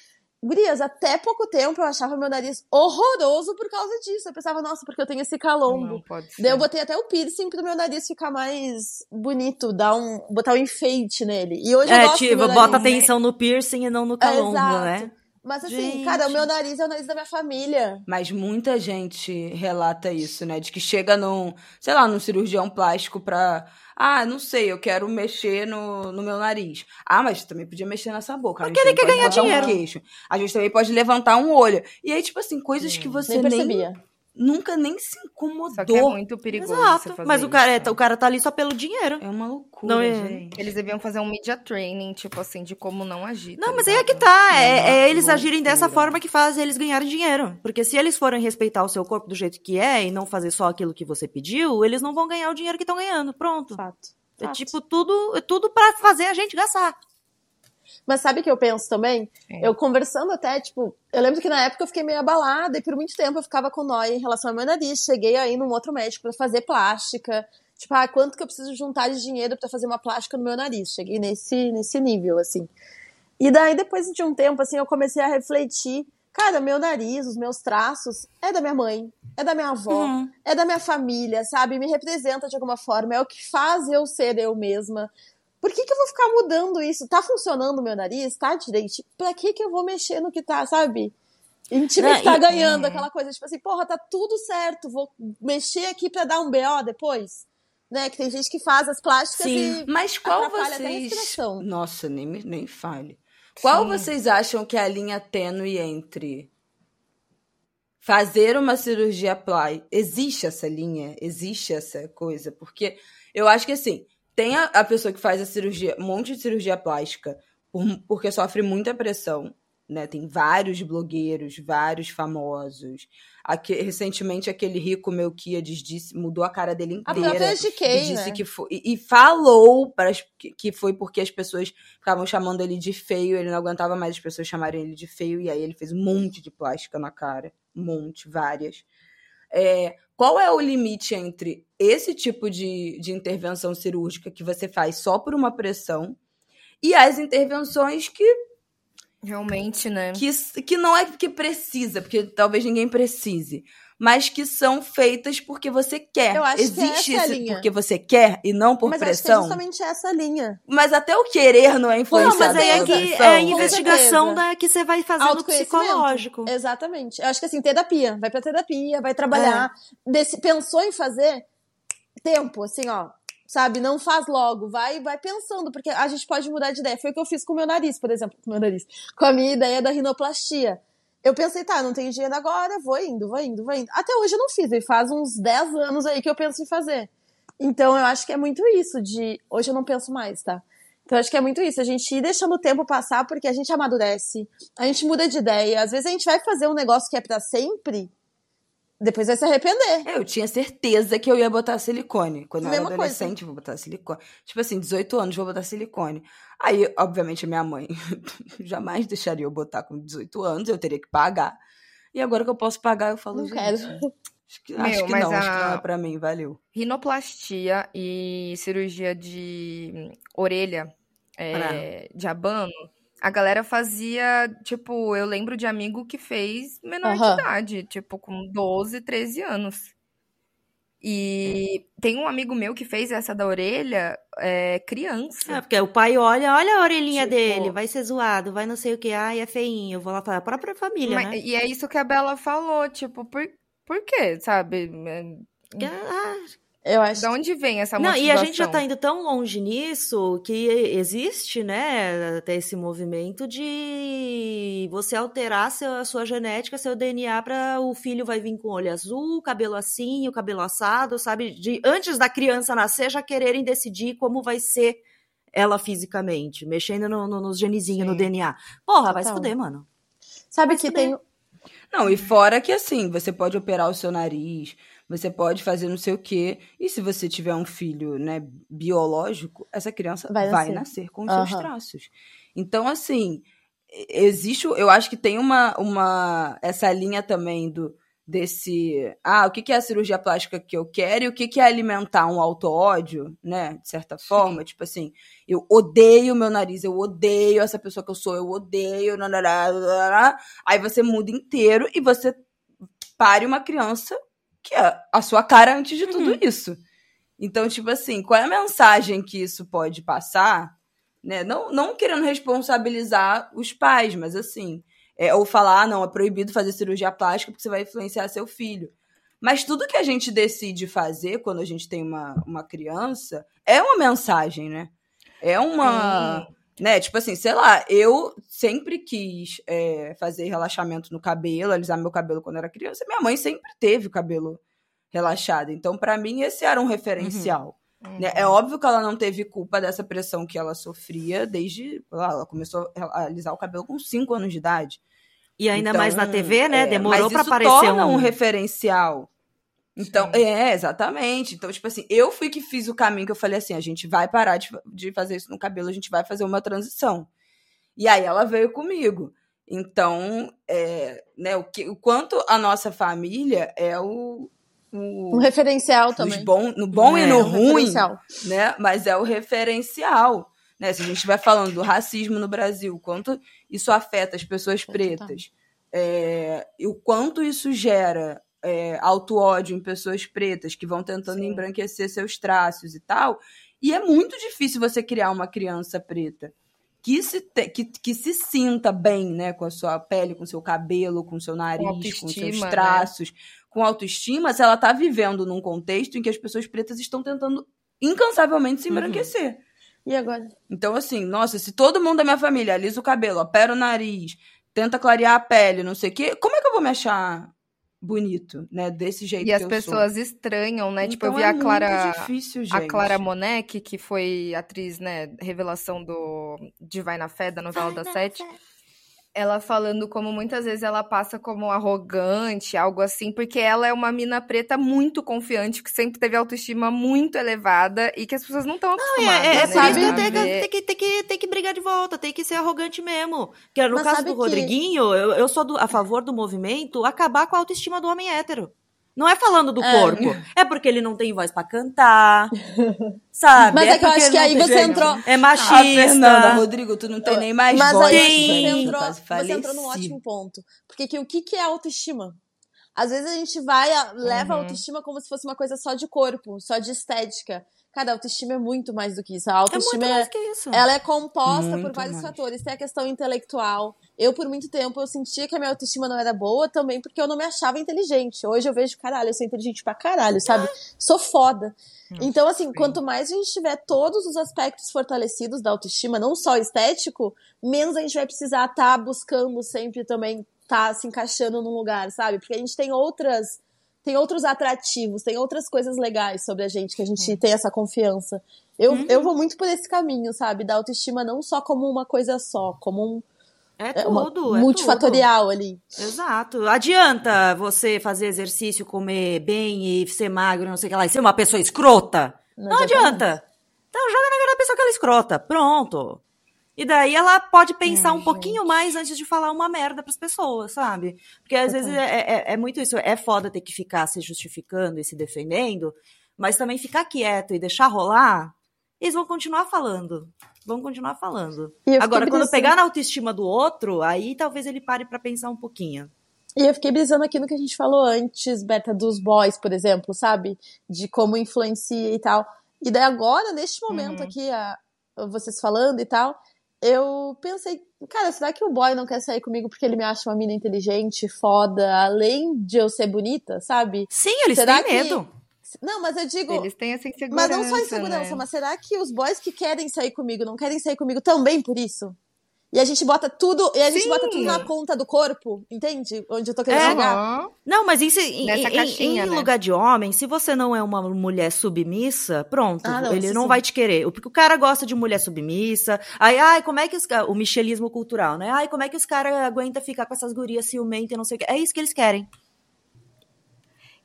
Gurias, até pouco tempo eu achava meu nariz horroroso por causa disso. Eu pensava, nossa, porque eu tenho esse calombo. Não pode ser. Daí eu botei até o piercing pro meu nariz ficar mais bonito, dar um, botar um enfeite nele. E hoje eu É, gosto do tipo, bota atenção no piercing e não no calombo, Exato. né? Mas assim, Gente. cara, o meu nariz é o nariz da minha família. Mas muita gente relata isso, né? De que chega num, sei lá, num cirurgião plástico pra. Ah, não sei, eu quero mexer no, no meu nariz. Ah, mas também podia mexer nessa boca. Gente ele quer ganhar dinheiro. Um queixo. A gente também pode levantar um olho. E aí, tipo assim, coisas que você Nem nem, percebia. Nunca nem se incomodou. Só que é muito perigoso você Exato. fazer Mas o cara, isso. é, o cara tá ali só pelo dinheiro. É uma loucura, Não é- gente. Eles deviam fazer um media training, tipo assim, de como não agir. tá Não, mas aí é que tá. É, É é eles agirem dessa loucura. forma que faz eles ganharem dinheiro. Porque se eles forem respeitar o seu corpo do jeito que é e não fazer só aquilo que você pediu, eles não vão ganhar o dinheiro que estão ganhando. Pronto. Fato. É Fato. tipo tudo, tudo para fazer a gente gastar. Mas sabe o que eu penso também? É. Eu conversando até, tipo, eu lembro que na época eu fiquei meio abalada e por muito tempo eu ficava com nóia em relação ao meu nariz. Cheguei aí num outro médico pra fazer plástica. Tipo, ah, quanto que eu preciso juntar de dinheiro pra fazer uma plástica no meu nariz? Cheguei nesse, nesse nível, assim. E daí, depois de um tempo, assim, eu comecei a refletir. Cara, meu nariz, os meus traços, é da minha mãe, é da minha avó, Uhum. é da minha família, sabe? Me representa de alguma forma, é o que faz eu ser eu mesma. Por que, que eu vou ficar mudando isso? Tá funcionando o meu nariz? Tá direito? Pra que, que eu vou mexer no que tá, sabe? Em time Não, que tá e- ganhando, Uhum. aquela coisa, tipo assim, porra, tá tudo certo, vou mexer aqui pra dar um BO depois? Né? Que tem gente que faz as plásticas Sim. e. Mas qual vocês. Nossa, nem, nem fale. Qual Sim. vocês acham que é a linha tênue entre fazer uma cirurgia play? Existe essa linha? Existe essa coisa? Porque eu acho que assim, tem a, a pessoa que faz a cirurgia, um monte de cirurgia plástica, por- porque sofre muita pressão. Né? Tem vários blogueiros, vários famosos. Aque- recentemente, aquele rico Melquiades disse, mudou a cara dele A inteira. E GK, disse né? que foi, e, e falou para as- que, que foi porque as pessoas ficavam chamando ele de feio, ele não aguentava mais as pessoas chamarem ele de feio, e aí ele fez um monte de plástica na cara. Um monte, várias. É, qual é o limite entre esse tipo de, de intervenção cirúrgica que você faz só por uma pressão e as intervenções que Realmente, né? que, que não é que precisa, porque talvez ninguém precise, mas que são feitas porque você quer. Eu acho que Existe essa é a esse linha. porque você quer e não por Mas acho que é pressão. justamente essa linha. Mas até o querer não é Não, influenciado mas aí é que é a investigação da, que você vai fazer no psicológico. Exatamente. Eu acho que assim, terapia. Vai pra terapia, vai trabalhar. Desse, pensou em fazer tempo, assim, ó. Sabe? Não faz logo. Vai vai pensando, porque a gente pode mudar de ideia. Foi o que eu fiz com o meu nariz, por exemplo. Com o meu nariz. Com a minha ideia da rinoplastia. Eu pensei, tá, não tenho dinheiro agora, vou indo, vou indo, vou indo. Até hoje eu não fiz, e faz uns 10 anos aí que eu penso em fazer. Então eu acho que é muito isso de. Hoje eu não penso mais, tá? Então eu acho que é muito isso, a gente ir deixando o tempo passar porque a gente amadurece, a gente muda de ideia. Às vezes a gente vai fazer um negócio que é pra sempre, depois vai se arrepender. Eu tinha certeza que eu ia botar silicone. Quando eu era Mesma coisa. adolescente, vou botar silicone. Tipo assim, 18 anos, vou botar silicone. Aí, obviamente, a minha mãe [laughs] jamais deixaria eu botar com 18 anos, eu teria que pagar. E agora que eu posso pagar, eu falo, Não gente, quero. acho que, Meu, acho que mas não, acho que não a- é pra mim, valeu. Rinoplastia e cirurgia de orelha é, de abano, a galera fazia, tipo, eu lembro de amigo que fez menor Aham. de idade, tipo, com 12, 13 anos. E tem um amigo meu que fez essa da orelha é, criança. É, porque o pai olha, olha a orelhinha Tipo- dele, vai ser zoado, vai não sei o que, ai, é feinho. Eu vou lá falar, a própria família, Mas- né? E é isso que a Bela falou, tipo, por, por quê, sabe? Porque, ah, Eu acho. Da onde vem essa Não, motivação? e a gente já tá indo tão longe nisso que existe, né, até esse movimento de você alterar seu- a sua genética, seu DNA para o filho vai vir com olho azul, cabelo assim, o cabelo assado, sabe? De antes da criança nascer já quererem decidir como vai ser ela fisicamente, mexendo no- no- nos genezinhos, no Sim. DNA. Porra, vai se Total. fuder, mano. Sabe Vai que tem. Não, e fora que assim, você pode operar o seu nariz, você pode fazer não sei o quê, e se você tiver um filho, né, biológico, essa criança Vai vai, nascer. nascer. com os seus Aham. traços. Então, assim, existe, eu acho que tem uma, uma essa linha também do desse, ah, o que que é a cirurgia plástica que eu quero e o que que é alimentar um auto-ódio, né, de certa forma, tipo assim, eu odeio meu nariz, eu odeio essa pessoa que eu sou, eu odeio, nanará. aí você muda inteiro e você pare uma criança que é a sua cara antes de tudo Uhum. isso. Então, tipo assim, qual é a mensagem que isso pode passar? Né? Não, não querendo responsabilizar os pais, mas assim, É, ou falar, ah, não, é proibido fazer cirurgia plástica porque você vai influenciar seu filho. Mas tudo que a gente decide fazer quando a gente tem uma, uma criança é uma mensagem, né? É uma. Né? Tipo assim, sei lá, eu sempre quis é, fazer relaxamento no cabelo, alisar meu cabelo quando era criança. Minha mãe sempre teve o cabelo relaxado. Então, para mim, esse era um referencial. Uhum. Né? É óbvio que ela não teve culpa dessa pressão que ela sofria desde. Ela começou a alisar o cabelo com 5 anos de idade. E ainda então, mais na TV, então, né? É, Demorou para aparecer torna um... um referencial. Então, Sim. é, exatamente. Então, tipo assim, eu fui que fiz o caminho que eu falei assim: a gente vai parar de, de fazer isso no cabelo, a gente vai fazer uma transição. E aí ela veio comigo. Então, é, né, o, que, o quanto a nossa família é o. o um referencial também. Bom, no bom é, e no um ruim, né? Mas é o referencial. Né? Se a gente estiver falando do racismo no Brasil, quanto isso afeta as pessoas pretas, é, e o quanto isso gera é, auto-ódio em pessoas pretas que vão tentando Sim. embranquecer seus traços e tal. E é muito difícil você criar uma criança preta que se, te, que, que se sinta bem, né, com a sua pele, com seu cabelo, com seu nariz, com, com seus né? traços, né? com autoestima, se ela tá vivendo num contexto em que as pessoas pretas estão tentando incansavelmente se uhum. embranquecer. Uhum. E agora? Então, assim, nossa, se todo mundo da minha família alisa o cabelo, opera o nariz, tenta clarear a pele, não sei o quê, como é que eu vou me achar bonito, né? Desse jeito. E as pessoas sou. estranham, né? Então tipo, eu então vi é a Clara. Difícil, a Clara Monek, que foi atriz, né? Revelação do De Vai na Fé, da novela Vai da Sete. Fé ela falando como muitas vezes ela passa como arrogante, algo assim, porque ela é uma mina preta muito confiante, que sempre teve autoestima muito elevada e que as pessoas não estão acostumadas. Não, é, é, né, por isso que tem, tem, que, tem, que, tem que brigar de volta, tem que ser arrogante mesmo. Que no Mas caso do Rodriguinho, que... eu, eu sou do, a favor do movimento acabar com a autoestima do homem hétero. Não é falando do é. corpo. É porque ele não tem voz para cantar. [laughs] Sabe? Mas é, é que eu acho que aí você entrou. É machista. Ah, Fernanda, Rodrigo, tu não tem nem mais Mas voz. Mas aí você entrou, você entrou num ótimo ponto. Porque que, o que, que é autoestima? Às vezes a gente vai, leva uhum. a autoestima como se fosse uma coisa só de corpo, só de estética. Cara, a autoestima é muito mais do que isso. A autoestima é, é ela é composta muito por vários mais. fatores. Tem a questão intelectual. Eu, por muito tempo, eu sentia que a minha autoestima não era boa também porque eu não me achava inteligente. Hoje eu vejo, caralho, eu sou inteligente pra caralho, sabe? Sou foda. Nossa, então, assim, sim. quanto mais a gente tiver todos os aspectos fortalecidos da autoestima, não só estético, menos a gente vai precisar estar tá buscando sempre também estar tá se encaixando num lugar, sabe? Porque a gente tem outras tem outros atrativos, tem outras coisas legais sobre a gente, que a gente é. tem essa confiança. Eu, uhum. eu vou muito por esse caminho, sabe? Da autoestima não só como uma coisa só, como um. É, é tudo, é multifatorial tudo. ali. Exato. Adianta você fazer exercício, comer bem e ser magro, não sei o que lá, e ser uma pessoa escrota? Não, não adianta. Então joga na cara da pessoa que ela é escrota. Pronto. E daí ela pode pensar Ai, um pouquinho mais antes de falar uma merda pras pessoas, sabe? Porque às vezes é, é, é, muito isso. É foda ter que ficar se justificando e se defendendo, mas também ficar quieto e deixar rolar, eles vão continuar falando. Vão continuar falando. Agora, quando pegar na autoestima do outro, aí talvez ele pare para pensar um pouquinho. E eu fiquei brisando aqui no que a gente falou antes, Beta, dos boys, por exemplo, sabe? De como influencia e tal. E daí agora, neste momento uhum. aqui, a, vocês falando e tal, eu pensei, cara, será que o boy não quer sair comigo porque ele me acha uma mina inteligente, foda, além de eu ser bonita, sabe? Sim, eles será têm medo. Não, mas eu digo. Eles têm essa insegurança. Mas não só insegurança, né? mas será que os boys que querem sair comigo não querem sair comigo também por isso? E a gente bota tudo, e a gente Sim. bota tudo na conta do corpo, entende? Onde eu tô querendo é. chegar. Não, mas isso, em, caixinha, em, né? lugar de homem, se você não é uma mulher submissa, pronto, ah, não, ele não sim. vai te querer. Porque o cara gosta de mulher submissa. Aí, ai, como é que os o michelismo cultural, né? Ai, como é que os caras aguentam ficar com essas gurias ciumentas e não sei o que. É isso que eles querem.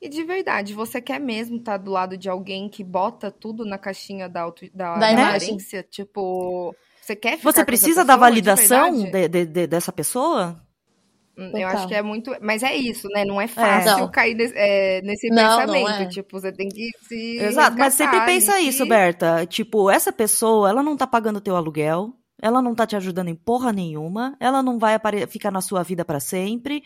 E de verdade, você quer mesmo estar tá do lado de alguém que bota tudo na caixinha da, auto, da, da, da aparência? Tipo, você quer Você precisa da validação de, de, de, dessa pessoa? Hum, eu acho que é muito. Mas é isso, né? Não é, é fácil é, cair nesse, é, nesse não, pensamento. Não é. Tipo, você tem que se. Exato, mas sempre pensa isso, Berta. Tipo, essa pessoa, ela não tá pagando teu aluguel. Ela não tá te ajudando em porra nenhuma. Ela não vai ficar na sua vida para sempre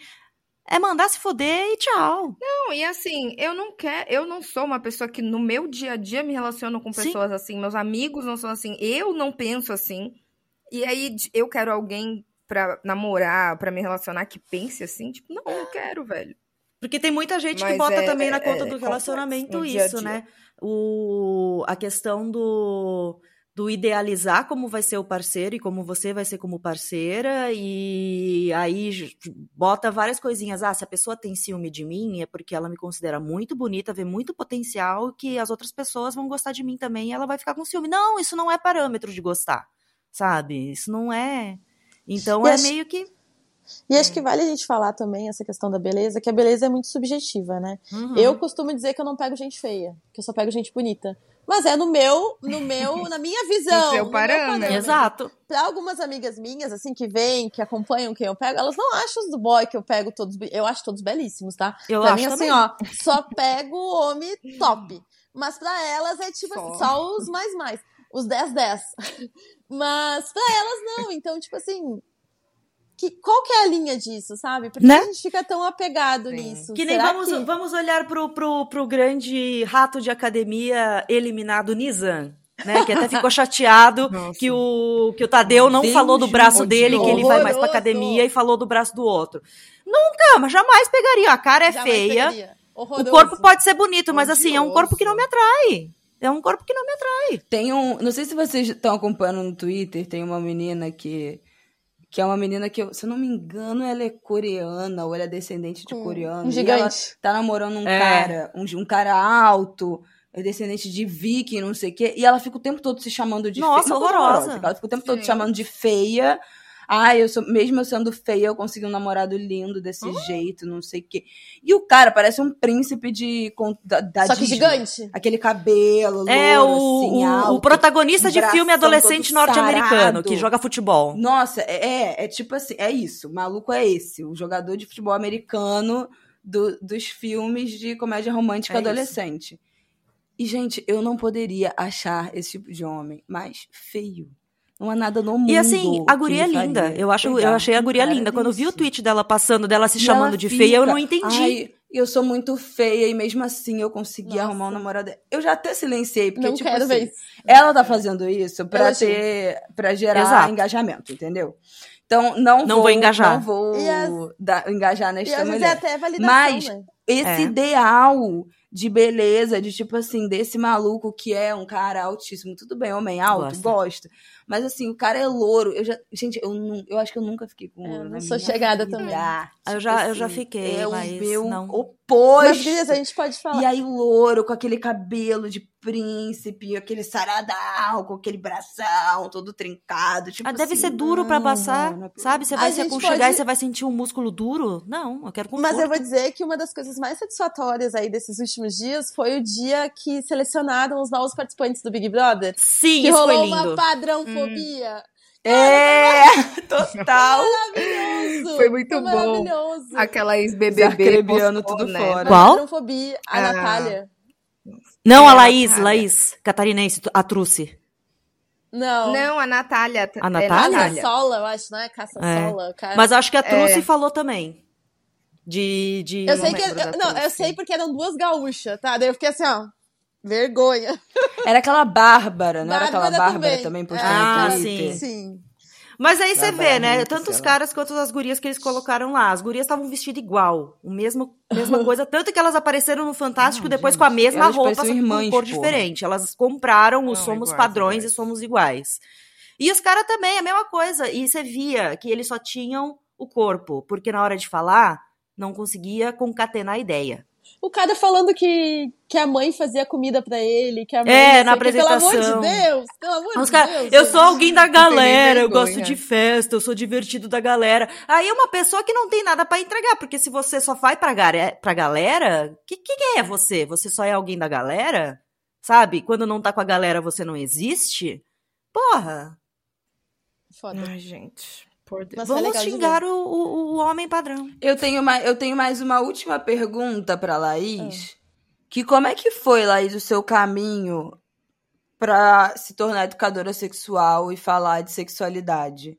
é mandar se foder e tchau. Não, e assim, eu não quero, eu não sou uma pessoa que no meu dia a dia me relaciono com pessoas Sim. assim, meus amigos não são assim, eu não penso assim. E aí eu quero alguém pra namorar, pra me relacionar, que pense assim, tipo, não, não quero, velho. Porque tem muita gente que Mas bota é- também na é- conta é do relacionamento complexo no dia isso, dia. né? O, a questão do, do idealizar como vai ser o parceiro e como você vai ser como parceira, e aí bota várias coisinhas. Ah, se a pessoa tem ciúme de mim, é porque ela me considera muito bonita, vê muito potencial, que as outras pessoas vão gostar de mim também e ela vai ficar com ciúme. Não, isso não é parâmetro de gostar, sabe? Isso não é. Então é meio que. E acho que vale a gente falar também essa questão da beleza, que a beleza é muito subjetiva, né? Uhum. Eu costumo dizer que eu não pego gente feia, que eu só pego gente bonita. Mas é no meu, no meu, na minha [laughs] visão. seu no meu parâmetro. Exato. Pra algumas amigas minhas, assim, que vêm, que acompanham quem eu pego, elas não acham os do boy que eu pego todos. Eu acho todos belíssimos, tá? Eu pra acho mim, assim, ó, só pego o homem top. Mas pra elas é tipo Só. assim, só os mais mais. Os 10-10. [laughs] Mas pra elas não. Então, tipo assim. Que, qual que é a linha disso, sabe? Por que Né? a gente fica tão apegado Sim. nisso? Que nem Será vamos, que- vamos olhar pro, pro, pro grande rato de academia eliminado Nizam, né? Que até ficou chateado [laughs] Nossa. que o, que o Tadeu não Deus, falou do braço dele, que ele vai mais pra academia e falou do braço do outro. Nunca, mas jamais pegaria. A cara é Jamais feia. O corpo pode ser bonito, mas assim, é um corpo que não me atrai. É um corpo que não me atrai. Tem um. Não sei se vocês estão acompanhando no Twitter, tem uma menina que. Que é uma menina que, eu- se eu não me engano, ela é coreana ou ela é descendente de coreano. um E ela gigante. tá namorando um É. cara, um, um cara alto, é descendente de viking, não sei o quê. E ela fica o tempo todo se chamando de Nossa, feia. Coisa horrorosa. Ela fica o tempo todo se Sim. chamando de feia. Ai, eu sou, mesmo eu sendo feia, eu consegui um namorado lindo desse Hum? jeito, não sei o quê. E o cara parece um príncipe de, da, da Só que Disney. gigante. Aquele cabelo, É louro, o, assim, o- alto. o protagonista de filme adolescente norte-americano que joga futebol. Nossa, é, é, é tipo assim, é isso. O maluco é esse, o jogador de futebol americano do- dos filmes de comédia romântica É isso. adolescente. E, gente, eu não poderia achar esse tipo de homem mais feio. Não há nada no mundo. E assim, a guria é linda. Eu acho, eu achei a guria linda. Quando eu vi o tweet dela passando, dela se E chamando ela de feia, eu fica, não entendi. Ai, eu sou muito feia e mesmo assim eu consegui Nossa. arrumar um namorado. Eu já até silenciei, porque, Não tipo quero assim, ver isso. ela tá fazendo isso pra ter, pra gerar Exato. engajamento, entendeu? Então, não, Não vou engajar. Não vou as- dar- engajar nesta é mulher. até validação, Mas- né? Esse É. ideal de beleza, de tipo assim, desse maluco que é um cara altíssimo. Tudo bem, homem alto, Gosto. gosto. Mas assim, o cara é louro. Eu já, gente, eu, não, eu acho que eu nunca fiquei com É, louro. eu não sou chegada vida. também. Eu já- eu já fiquei, É mas o meu não. oposto. Mas, a gente pode falar. E aí, louro, com aquele cabelo de príncipe, aquele saradão, com aquele bração todo trincado. Tipo Ah, deve assim, ser duro pra não, passar, não, não. sabe? Você A vai se aconchegar pode- e você vai sentir um músculo duro? Não, eu quero conforto. Mas eu vou dizer que uma das coisas mais satisfatórias aí desses últimos dias foi o dia que selecionaram os novos participantes do Big Brother. Sim, que isso foi rolou lindo. uma padrãofobia. É, [laughs] total. Maravilhoso! Foi muito bom. maravilhoso. Aquela ex-BBB Arcrebiano postou, tudo né? fora. Qual? Padrãofobia, a Ah. Natália. Não, a É, Laís. Laís, catarinense, a Truce. Não. Não, a Natália. A é Natália? Caça-sola, eu acho, não é? Caça-sola. Ca- Mas acho que a Truce É. falou também. De. de Eu sei que. eu- não, eu sei porque eram duas gaúchas, tá? Daí eu fiquei assim, ó. Vergonha. Era aquela Bárbara, não era aquela Bárbara Bárbara também. também, postando Ah, no Twitter? sim. Sim. Mas aí você Bárbara vê, né? Tanto os caras quanto as gurias que eles colocaram lá. As gurias estavam vestidas igual. O mesmo, mesma [laughs] coisa. Tanto que elas apareceram no Fantástico Não, depois gente, com a mesma roupa, só que irmãs, com cor porra. diferente. Elas compraram o Não, somos iguais, padrões iguais. e somos iguais. E os caras também, a mesma coisa. E você via que eles só tinham o corpo, porque na hora de falar, não conseguia concatenar a ideia. O cara falando que, que a mãe fazia comida pra ele, que a mãe. É, na sei o quê. Pelo amor apresentação. de Deus! Pelo amor Os de cara, Deus! eu sou alguém da galera, eu gosto de festa, eu sou divertido da galera. Aí é uma pessoa que não tem nada pra entregar, porque se você só vai pra, pra galera, que, que é você? Você só é alguém da galera? Sabe? Quando não tá com a galera, você não existe? Porra, Foda. Ai, gente. Por Deus. Mas foi vamos xingar o, o, o homem padrão. Eu tenho, mais, eu tenho mais uma última pergunta pra Laís. Que como é que foi, Laís, o seu caminho pra se tornar educadora sexual e falar de sexualidade?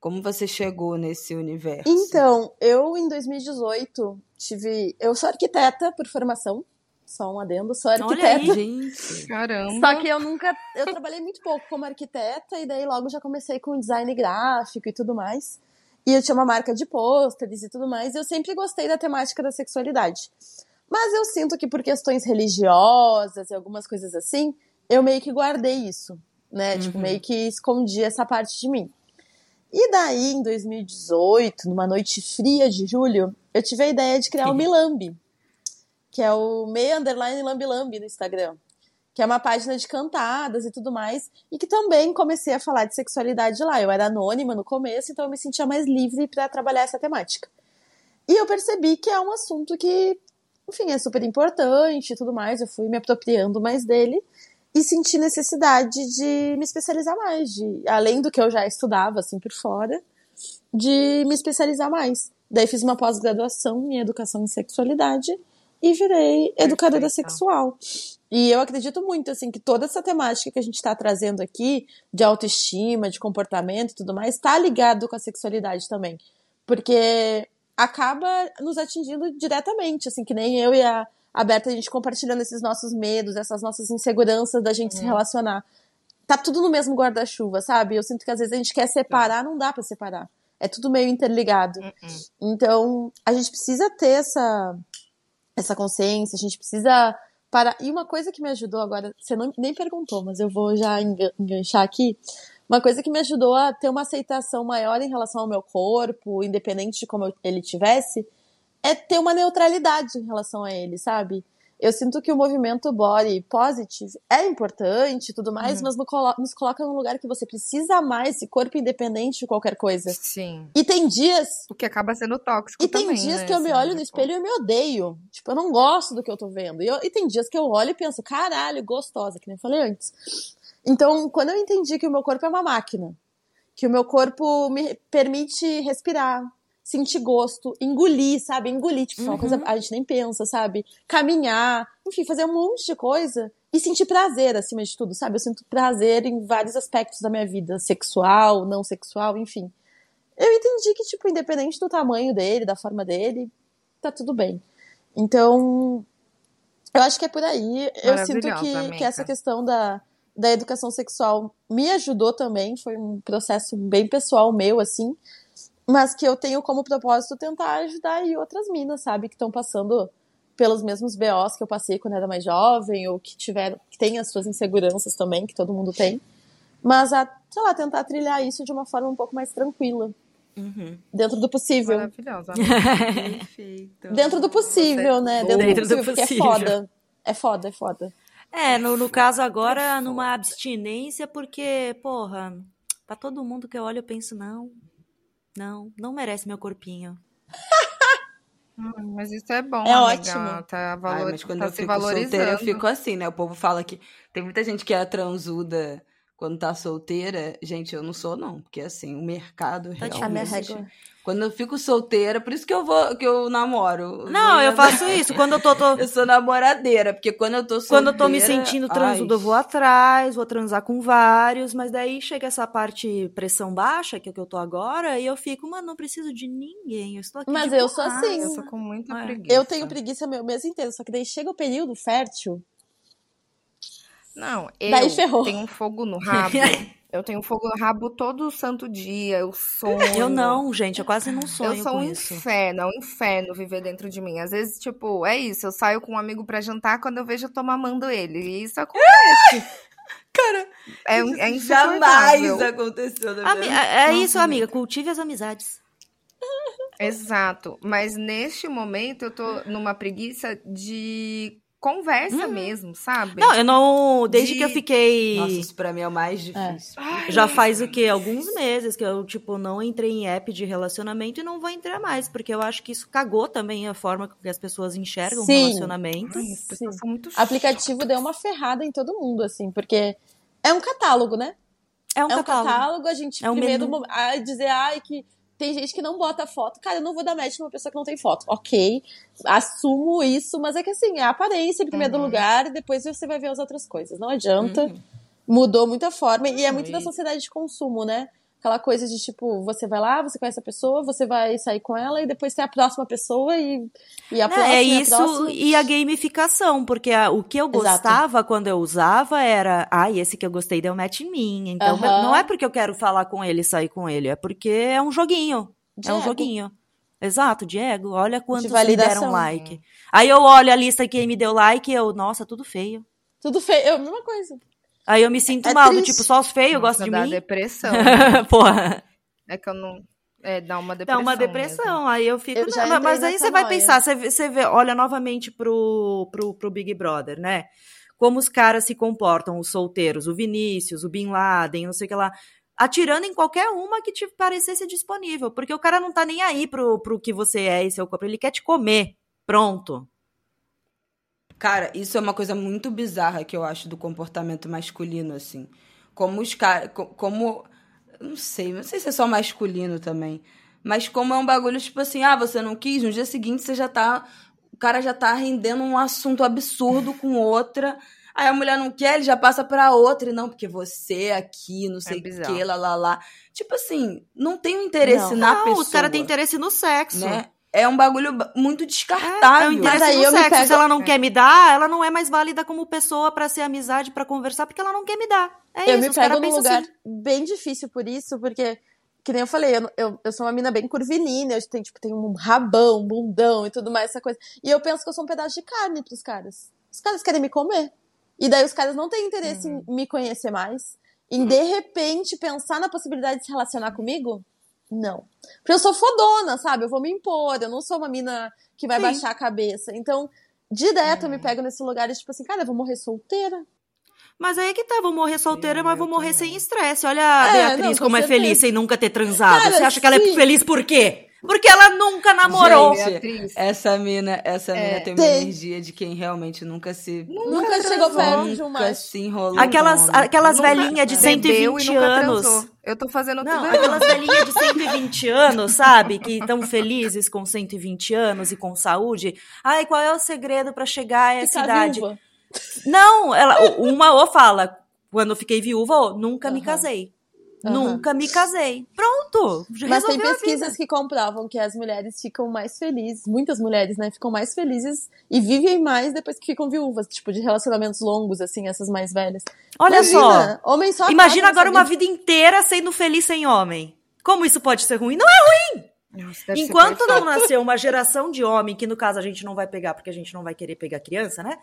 Como você chegou nesse universo? Então, eu em 2018 tive. Eu sou arquiteta por formação. Só um adendo, sou Olha arquiteta. aí. Gente, Caramba. Só que eu nunca. Eu trabalhei muito pouco como arquiteta e daí logo já comecei com design gráfico e tudo mais. E eu tinha uma marca de pôsteres e tudo mais, e eu sempre gostei da temática da sexualidade. Mas eu sinto que por questões religiosas e algumas coisas assim, eu meio que guardei isso, né? Tipo, uhum. Tipo, meio que escondi essa parte de mim. E daí, em 2018, numa noite fria de julho, eu tive a ideia de criar o Milambi, que é o meia underline lambi lambi no Instagram, que é uma página de cantadas e tudo mais, e que também comecei a falar de sexualidade lá. Eu era anônima no começo, então eu me sentia mais livre para trabalhar essa temática. E eu percebi que é um assunto que, enfim, é super importante e tudo mais. Eu fui me apropriando mais dele e senti necessidade de me especializar mais, de além do que eu já estudava assim por fora, de me especializar mais. Daí fiz uma pós-graduação em educação em sexualidade e virei educadora Perfeito. sexual. E eu acredito muito assim que toda essa temática que a gente está trazendo aqui de autoestima, de comportamento e tudo mais, está ligado com a sexualidade também, porque acaba nos atingindo diretamente, assim que nem eu e a aberta, a gente compartilhando esses nossos medos, essas nossas inseguranças da gente uhum. se relacionar. Tá tudo no mesmo guarda-chuva, sabe? Eu sinto que às vezes a gente quer separar, não dá para separar. É tudo meio interligado. Uhum. Então, a gente precisa ter essa, essa consciência, a gente precisa parar. E uma coisa que me ajudou agora, você não, nem perguntou, mas eu vou já enganchar aqui. Uma coisa que me ajudou a ter uma aceitação maior em relação ao meu corpo, independente de como ele tivesse, é ter uma neutralidade em relação a ele, sabe? Eu sinto que o movimento body positive é importante e tudo mais, uhum. mas nos coloca num lugar que você precisa amar esse corpo independente de qualquer coisa. Sim. E tem dias. O que acaba sendo tóxico. E tem também, dias né? que eu me olho no espelho e eu me odeio. Tipo, eu não gosto do que eu tô vendo. E, eu, e tem dias que eu olho e penso, caralho, gostosa, que nem eu falei antes. Então, quando eu entendi que o meu corpo é uma máquina, que o meu corpo me permite respirar, sentir gosto, engolir, sabe? Engolir, tipo, uhum. uma coisa uhum. a gente nem pensa, sabe? Caminhar, enfim, fazer um monte de coisa e sentir prazer acima de tudo, sabe? Eu sinto prazer em vários aspectos da minha vida, sexual, não sexual, enfim. Eu entendi que, tipo, independente do tamanho dele, da forma dele, tá tudo bem. Então, eu acho que é por aí. Eu sinto que, que essa questão da, da educação sexual me ajudou também, foi um processo bem pessoal meu, assim, mas que eu tenho como propósito tentar ajudar aí outras minas, sabe, que estão passando pelos mesmos BOs que eu passei quando era mais jovem, ou que tiveram, que tem as suas inseguranças também, que todo mundo tem. Mas a, sei lá, tentar trilhar isso de uma forma um pouco mais tranquila. Uhum. Dentro do possível. Maravilhosa. [laughs] Perfeito. Dentro do possível, né? Dentro, Dentro do, possível, do possível, porque é foda. É foda, é foda. É, no, no caso agora, numa abstinência, porque, porra, pra todo mundo que eu olho, eu penso, não, não, não merece meu corpinho. Hum, mas isso é bom, é amiga. ótimo. Tá, valor... Ai, mas quando tá eu se fico valorizando. solteira, eu fico assim, né? O povo fala que tem muita gente que é transuda quando tá solteira. Gente, eu não sou, não. Porque, assim, o mercado tá realmente... Quando eu fico solteira, por isso que eu vou que eu namoro. Não, eu faço isso. Quando eu tô, tô, [laughs] Eu sou namoradeira, porque quando eu tô solteira. Quando eu tô me sentindo transudo, eu vou atrás, vou transar com vários, mas daí chega essa parte pressão baixa, que é o que eu tô agora, e eu fico, mano, não preciso de ninguém. Eu estou aqui. Mas eu sou assim. Eu tô com muita é. preguiça. Eu tenho preguiça meu mês inteiro, só que daí chega o período fértil. Não, eu daí ferrou. tenho um fogo no rabo. [laughs] Eu tenho fogo no rabo todo santo dia, eu sonho. Eu não, gente, eu quase não sonho Eu sou com um isso. inferno, é um inferno viver dentro de mim. Às vezes, tipo, é isso, eu saio com um amigo pra jantar, quando eu vejo eu tô mamando ele. E isso acontece. [laughs] Cara, é, é jamais aconteceu na minha É, é isso, amiga, cultive as amizades. [laughs] Exato, mas neste momento eu tô numa preguiça de conversa hum. mesmo, sabe? Não, eu não. Desde de... que eu fiquei. Nossa, isso pra mim é o mais difícil. É. Já faz o quê? Alguns meses que eu, tipo, não entrei em app de relacionamento e não vou entrar mais, porque eu acho que isso cagou também a forma que as pessoas enxergam Sim. relacionamento. Ai, as pessoas Sim. são muito O aplicativo deu uma ferrada em todo mundo, assim, porque é um catálogo, né? É um, é um catálogo. catálogo. a gente é um primeiro menu. a dizer, ai, que tem gente que não bota foto. Cara, eu não vou dar match numa pessoa que não tem foto. Ok, assumo isso, mas é que assim, é a aparência em primeiro uhum. lugar depois você vai ver as outras coisas. Não adianta. Uhum. Mudou muita forma e é muito da sociedade de consumo, né? Aquela coisa de tipo, você vai lá, você conhece a pessoa, você vai sair com ela e depois tem a próxima pessoa e, e a próxima. É isso a e a gamificação, porque a, o que eu gostava Exato. quando eu usava era, ai, ah, esse que eu gostei deu match em mim. Então, não é porque eu quero falar com ele e sair com ele, é porque é um joguinho. É um Diego. joguinho. Exato, Diego. Olha quantos me validação. deram like. Aí eu olho a lista quem me deu like e eu, nossa, tudo feio. Tudo feio. Eu, mesma coisa. Aí eu me sinto É mal, do triste. tipo, só os feios gostam de dá mim. depressão. [laughs] Porra. é que eu não. É, dá uma Dá depressão. uma depressão. mesmo. Aí eu fico. Eu Não, mas aí você vai noia. pensar, você, vê- você vê, olha novamente pro, pro, pro Big Brother, né? Como os caras se comportam, os solteiros, o Vinícius, o Bin Laden, não sei o que lá. Atirando em qualquer uma que te parecesse disponível. Porque o cara não tá nem aí pro, pro que você é e seu corpo. Ele quer te comer. Pronto. Cara, isso é uma coisa muito bizarra que eu acho do comportamento masculino, assim. Como os caras. Como. Não sei, não sei se é só masculino também. Mas como é um bagulho, tipo assim, ah, você não quis, no dia seguinte você já tá. O cara já tá rendendo um assunto absurdo com outra. Aí a mulher não quer, ele já passa pra outra. E não, porque você aqui, não sei o bizarro. que, lá, lá, lá. Tipo assim, não tem um interesse Não. na não, pessoa. os caras têm interesse no sexo. né? É um bagulho ba- muito É, é descartável. o interesse Mas aí no eu me sexo. pego- Se ela não quer me dar, ela não é mais válida como pessoa pra ser amizade, pra conversar, porque ela não quer me dar. É eu isso, me pego num lugar assim. bem difícil por isso, porque, que nem eu falei, eu, eu, eu sou uma mina bem curvilínea, eu tenho, tipo, tenho um rabão, um bundão e tudo mais, essa coisa. E eu penso que eu sou um pedaço de carne pros caras. Os caras querem me comer. E daí os caras não têm interesse em me conhecer mais. Em, de repente, pensar na possibilidade de se relacionar comigo? Não. Porque eu sou fodona, sabe? Eu vou me impor, eu não sou uma mina que vai Sim. baixar a cabeça. Então, direto eu me pego nesse lugar de tipo assim, cara, eu vou morrer solteira. Mas aí é que tá, vou morrer solteira, Sim, mas vou morrer também. sem estresse. Olha a É, Beatriz não, como com é certeza. feliz sem nunca ter transado. Cara, Você acha que ela é feliz por quê? Porque ela nunca namorou. Gente, Beatriz. Essa mina, essa É, mina tem uma tem. energia de quem realmente nunca se. Nunca chegou perto de Nunca se enrolou. Aquelas, aquelas Nunca velhinhas de bebeu e 120 nunca anos. transou. Eu tô fazendo Não, tudo aquelas velhinhas de 120 anos, sabe? Que estão [laughs] felizes com 120 anos e com saúde. Ai, qual é o segredo pra chegar a essa Ficar idade? viúva. Não, ela, uma ou fala, quando eu fiquei viúva, ô, nunca me Aham. casei. Aham. Nunca me casei. Pronto. Mas tem pesquisas que comprovam que as mulheres ficam mais felizes, muitas mulheres, né, ficam mais felizes e vivem mais depois que ficam viúvas, tipo, de relacionamentos longos, assim, essas mais velhas. Olha Imagina, só. Homem só Imagina agora uma vida inteira sendo feliz sem homem. Como isso pode ser ruim? Não é Nossa, deve ser Enquanto não nascer uma geração de homem, que no caso a gente não vai pegar porque a gente não vai querer pegar criança, né?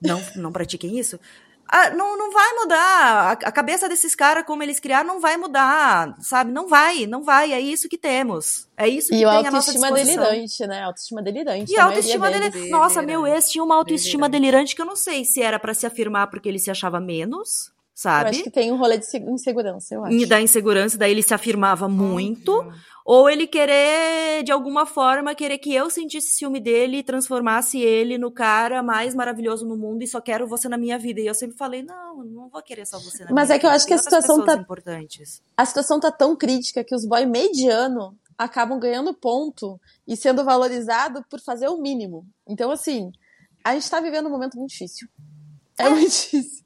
Não, não pratiquem isso. Ah, não, não vai mudar. A, a cabeça desses caras, como eles criaram, não vai mudar, sabe? Não vai, não vai. É isso que temos. É isso que E tem a a nossa autoestima delirante, né? Autoestima delirante. E a autoestima deles. dele. Nossa, Delirante. meu ex tinha uma autoestima Delirante. delirante que eu não sei se era pra se afirmar porque ele se achava menos, Eu sabe? acho que tem um rolê de se- insegurança, eu acho. E da insegurança, daí ele se afirmava muito. Ou ele querer, de alguma forma, querer que eu sentisse ciúme dele e transformasse ele no cara mais maravilhoso no mundo e só quero você na minha vida. E eu sempre falei, não, não vou querer só você na Mas minha é que eu vida. acho que a situação tá- importantes. A situação tá tão crítica que os boy mediano acabam ganhando ponto e sendo valorizado por fazer o mínimo. Então, assim, a gente tá vivendo um momento muito difícil. É muito difícil.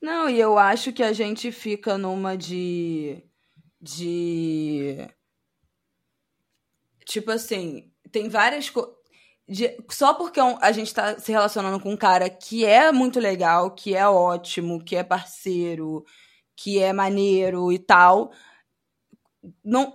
Não, e eu acho que a gente fica numa de. de. Tipo assim, tem várias coisas. Só porque um- a gente tá se relacionando com um cara que é muito legal, que é ótimo, que é parceiro, que é maneiro e tal. Não,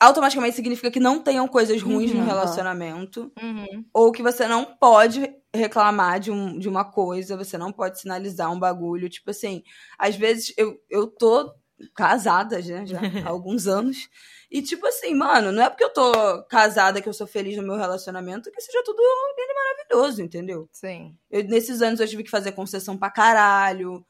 automaticamente significa que não tenham coisas ruins Uhum. no relacionamento Uhum. ou que você não pode reclamar de, um, de uma coisa, você não pode sinalizar um bagulho. Tipo assim, às vezes eu, eu tô casada né, já [laughs] há alguns anos. E tipo assim, mano, não é porque eu tô casada que eu sou feliz no meu relacionamento que seja tudo e maravilhoso, entendeu? Sim. Eu, nesses anos eu tive que fazer concessão pra caralho,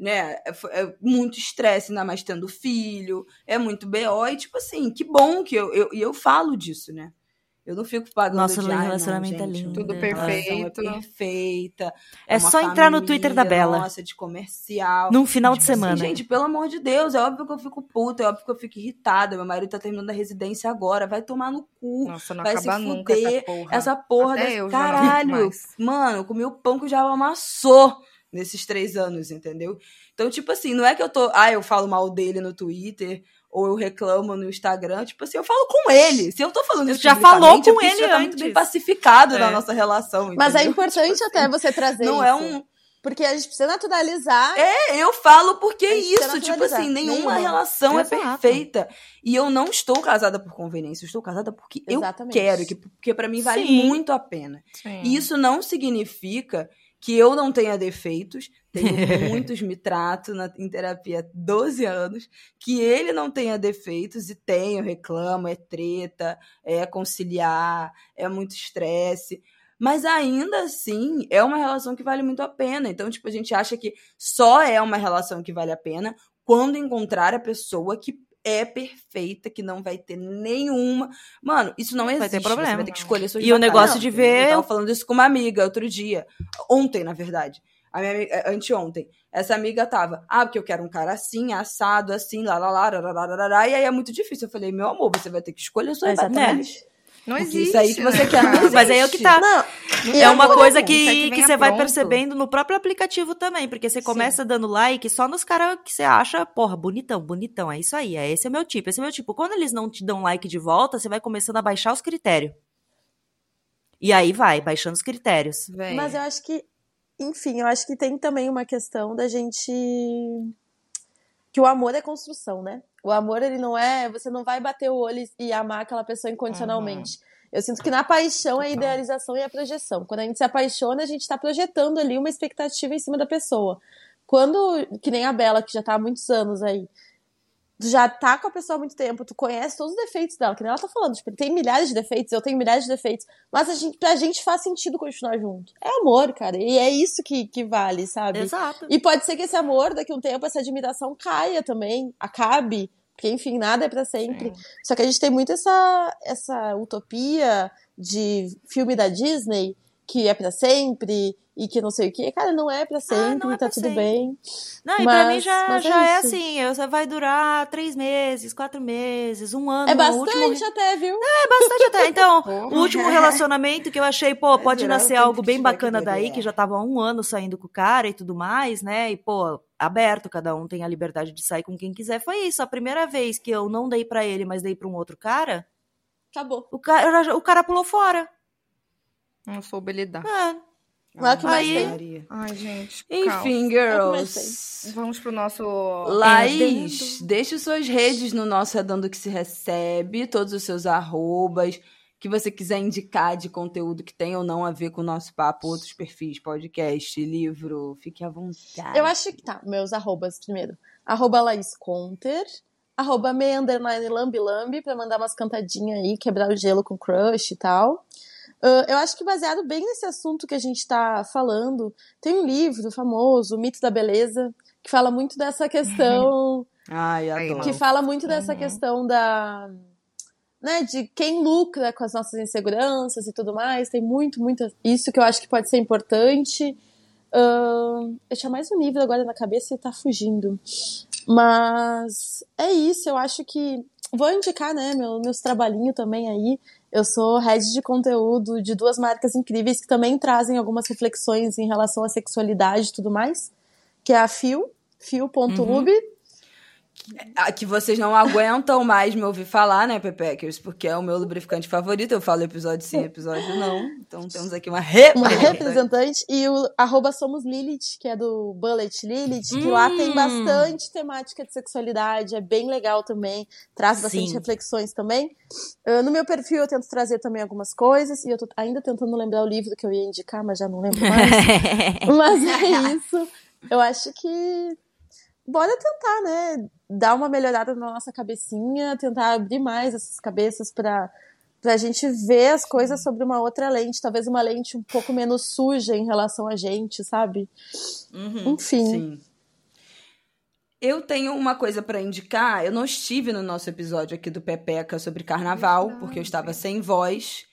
né? É, é muito estresse, ainda mais tendo filho, é muito BO, e tipo assim, que bom que eu, eu, e eu falo disso, né? Eu não fico pagando Nossa, de, o "Ai, não, relacionamento é gente, lindo, Tudo perfeito. É perfeita. É uma só entrar no Twitter da família, Bela. Nossa, de comercial. Num final de Tipo assim, semana. gente, pelo amor de Deus, é óbvio que eu fico puta, é óbvio que eu fico irritada. Meu marido tá terminando a residência agora, vai tomar no cu. Nossa, não vai se fuder, essa porra. Essa porra Até desse eu já não aguento caralho. mais. Mano, eu comi o pão que o diabo amassou nesses três anos, entendeu? Então, tipo assim, não é que eu tô. Ah, eu falo mal dele no Twitter. Ou eu reclamo no Instagram, tipo assim, eu falo com ele. Se eu tô falando isso Já falou é com porque isso ele já tá muito bem antes. pacificado na É. nossa relação. Mas é entendeu? importante Tipo até assim, você trazer Não isso. é um. Porque a gente precisa naturalizar. É, eu falo porque é isso, tipo assim, nenhuma Nenhuma. relação é Exato. perfeita. E eu não estou casada por conveniência, eu estou casada porque Exatamente. eu quero, que, porque para mim vale Sim. muito a pena. Sim. E isso não significa que eu não tenha defeitos. Tenho [laughs] muitos, me trato na, em terapia há 12 anos. Que ele não tenha defeitos e tenho, reclamo, é treta, é conciliar, é muito estresse. Mas ainda assim, é uma relação que vale muito a pena. Então, tipo, a gente acha que só é uma relação que vale a pena quando encontrar a pessoa que é perfeita, que não vai ter nenhuma. Mano, isso não existe. ter problema. Você vai ter que escolher suas E o negócio de entendeu? ver- Eu tava falando isso com uma amiga outro dia. Ontem, na verdade. A minha amiga, eh, anteontem. Essa amiga tava, ah, porque eu quero um cara assim, assado, assim, lá, lá, lá, lá, lá, lá, lá, lá, e aí é muito difícil. Eu falei, meu amor, você vai ter que escolher suas batalhas. Não existe. isso aí que você quer [laughs] não? Mas aí é o que tá. Não, e É uma coisa aí que, que que você vai pronto. percebendo no próprio aplicativo também, porque você começa dando like só nos caras que você acha, porra, bonitão, bonitão, é isso aí, é esse é o meu tipo, esse é o meu tipo. Quando eles não te dão like de volta, você vai começando a baixar os critérios. E aí vai, baixando os critérios. Véi. Mas eu acho que, enfim, eu acho que tem também uma questão da gente. Que o amor é construção, né? O amor, ele não é. Você não vai bater o olho e amar aquela pessoa incondicionalmente. Eu sinto que na paixão é a idealização e a projeção. Quando a gente se apaixona, a gente tá projetando ali uma expectativa em cima da pessoa. Quando, que nem a Bela, que já tá há muitos anos aí, tu já tá com a pessoa há muito tempo, tu conhece todos os defeitos dela, que nem ela tá falando, tipo, tem milhares de defeitos, eu tenho milhares de defeitos, mas a gente, pra gente faz sentido continuar junto. É amor, cara, e é isso que, que vale, sabe? Exato. E pode ser que esse amor, daqui a um tempo, essa admiração caia também, acabe, porque, enfim, nada é pra sempre. Só que a gente tem muito essa, essa utopia de filme da Disney, que é pra sempre, e que não sei o que. Cara, não é pra sempre, não é tá tudo sempre. bem. Não, e pra mim Mas- já, mas é já é, isso. assim, vai durar três meses, quatro meses, um ano. É bastante último... até, viu? É bastante até. Então, [laughs] o último relacionamento que eu achei, pô, pode o nascer algo bem bacana daí, que já tava há um ano saindo com o cara e tudo mais, né? E, pô, aberto, cada um tem a liberdade de sair com quem quiser. Foi isso. A primeira vez que eu não dei pra ele, mas dei pra um outro cara, Acabou. o cara, o cara pulou fora. Não soube lidar. É. É o que mais tem. Maria. Ai, gente. Enfim, É girls. Vamos pro nosso. Laís, deixe suas redes no nosso Redando que se recebe, todos os seus arrobas, que você quiser indicar de conteúdo que tem ou não a ver com o nosso papo, outros perfis, podcast, livro, fique à vontade. Eu acho que tá, meus arrobas primeiro. Arroba Laís Conter, arroba me underline lambi lambi pra mandar umas cantadinhas aí, quebrar o gelo com crush e tal. Ah, eu acho que baseado bem nesse assunto que a gente tá falando, tem um livro famoso, O Mito da Beleza, que fala muito dessa questão [laughs] Ai, adoro. que fala muito dessa Uhum. questão da né, de quem lucra com as nossas inseguranças e tudo mais. Tem muito, muito isso que eu acho que pode ser importante. Ahn, eu tinha mais um livro agora na cabeça e tá fugindo. Mas é isso, eu acho que. Vou indicar, né, meu, meus trabalhinhos também aí. Eu sou head de conteúdo de duas marcas incríveis que também trazem algumas reflexões em relação à sexualidade e tudo mais. Que é a Fio, fio.lube. Ah, Que vocês não aguentam mais me ouvir falar, né, Pepeckers? Porque é o meu lubrificante favorito. Eu falo episódio sim, episódio não. Então temos aqui uma uma representante. representante e o arroba Somos Lilith, que é do Bullet Lilith, que lá tem Hum. bastante temática de sexualidade, é bem legal também, traz bastante Sim. reflexões também. Ah, no meu perfil eu tento trazer também algumas coisas, e eu tô ainda tentando lembrar o livro que eu ia indicar, mas já não lembro mais. [laughs] mas é isso. Eu acho que bora tentar, né? Dar uma melhorada na nossa cabecinha, tentar abrir mais essas cabeças pra pra gente ver as coisas sobre uma outra lente, talvez uma lente um pouco menos suja em relação a gente, sabe? Uhum. Enfim. Sim. Eu tenho uma coisa pra indicar. Eu não estive no nosso episódio aqui do Pepeca sobre carnaval, porque eu estava sem voz.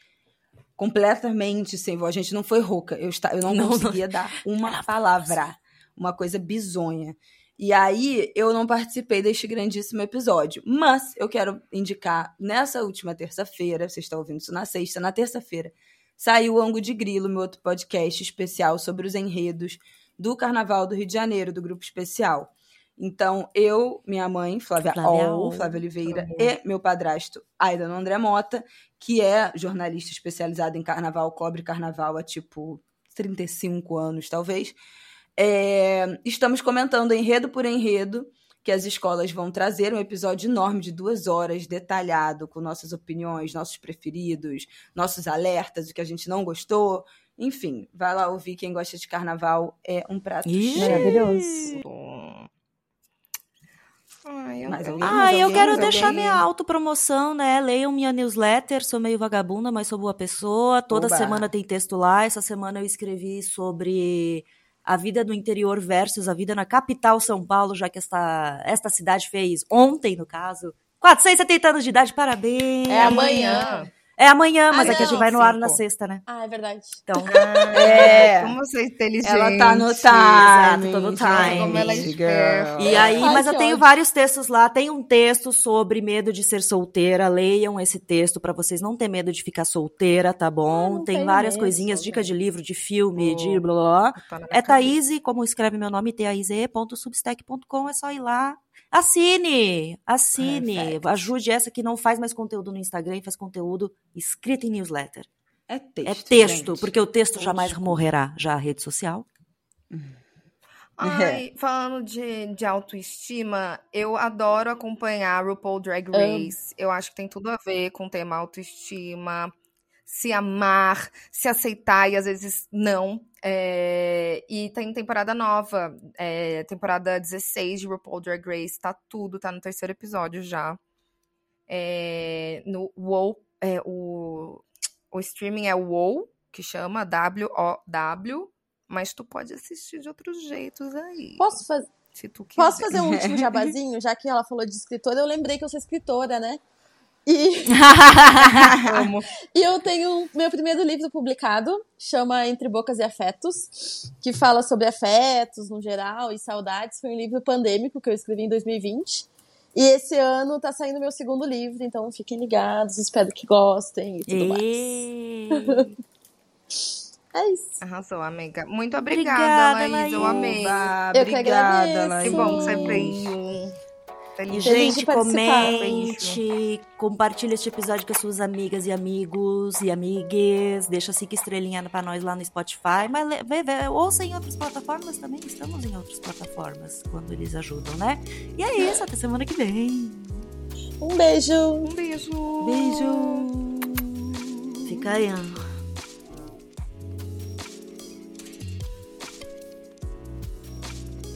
Completamente sem voz. A gente não foi rouca. Eu, esta... eu não, Não, não. conseguia dar uma palavra. Uma coisa bizonha. E aí, eu não participei deste grandíssimo episódio. Mas eu quero indicar, nessa última terça-feira, vocês estão ouvindo isso na sexta, na terça-feira, saiu o Ango de Grilo, meu outro podcast especial sobre os enredos do Carnaval do Rio de Janeiro, do Grupo Especial. Então, eu, minha mãe, Flávia, Flávia Ol. Flávia Oliveira, e meu padrasto, Aidan André Mota, que é jornalista especializado em carnaval, cobre carnaval há tipo 35 anos, talvez. É, estamos comentando enredo por enredo que as escolas vão trazer um episódio enorme de duas horas, detalhado, com nossas opiniões, nossos preferidos, nossos alertas, o que a gente não gostou. Enfim, vai lá ouvir. Quem gosta de carnaval é um prato Ih! Maravilhoso. Ai, eu, Mais eu- alguém? Ah, Mais eu quero deixar alguém? minha autopromoção, né? Leiam minha newsletter, sou meio vagabunda, mas sou boa pessoa. Toda Oba. semana tem texto lá. Essa semana eu escrevi sobre a vida no interior versus a vida na capital São Paulo, já que esta, esta cidade fez ontem, no caso. 470 anos de idade, parabéns! É amanhã. É amanhã, mas Ah, aqui a gente vai no ar na sexta, né? Ah, é verdade. Então, [laughs] É. [laughs] Como você é inteligente. Ela tá no time. Exato, tô no time. Como ela é esperta. E aí, mas eu tenho vários textos lá. Tem um texto sobre medo de ser solteira. Leiam esse texto pra vocês não ter medo de ficar solteira, tá Ah, bom? não Tem várias mesmo, coisinhas, dicas de livro, de filme, de Oh. blá blá blá. Tá minha É. Thaís, como escreve meu nome, thaise.substack.com, é só ir lá. Assine! Assine! Perfect. Ajude essa que não faz mais conteúdo no Instagram e faz conteúdo escrito em newsletter. É texto. é texto, gente. porque o texto Old jamais morrerá. Já a rede social. Ai, falando de, de autoestima, eu adoro acompanhar RuPaul Drag. Race. Eu acho que tem tudo a ver com o tema autoestima, se amar, se aceitar e às vezes não. É, e tem temporada nova, é, temporada 16 de RuPaul Drag Race, tá tudo, tá no terceiro episódio já. É, no WoW, é, o, o streaming é WoW, que chama W-O-W, mas tu pode assistir de outros jeitos aí. Posso, faz... Se tu quiser. Posso fazer um último jabazinho? [laughs] Já que ela falou de escritora, eu lembrei que eu sou escritora, né? E, [laughs] e eu tenho meu primeiro livro publicado, chama Entre Bocas e Afetos, que fala sobre afetos no geral e saudades. Foi um livro pandêmico que eu escrevi em 2020. E esse ano tá saindo meu segundo livro, então fiquem ligados, espero que gostem e tudo mais. E... [laughs] É isso. Arrasou, amiga. Muito obrigada, Obrigada, Laís. Eu Laís. amei. Eu que obrigada, agradeço. Laís. Que bom que você veio. E, Feliz. Gente, comente, compartilha este episódio com as suas amigas e amigos e amigues. Deixa cinco estrelinhas pra nós lá no Spotify. Mas vê, vê, ouça em outras plataformas também. Estamos em outras plataformas quando eles ajudam, né? E é isso, até semana que vem. Um beijo! Um beijo. Beijo! Fica aí.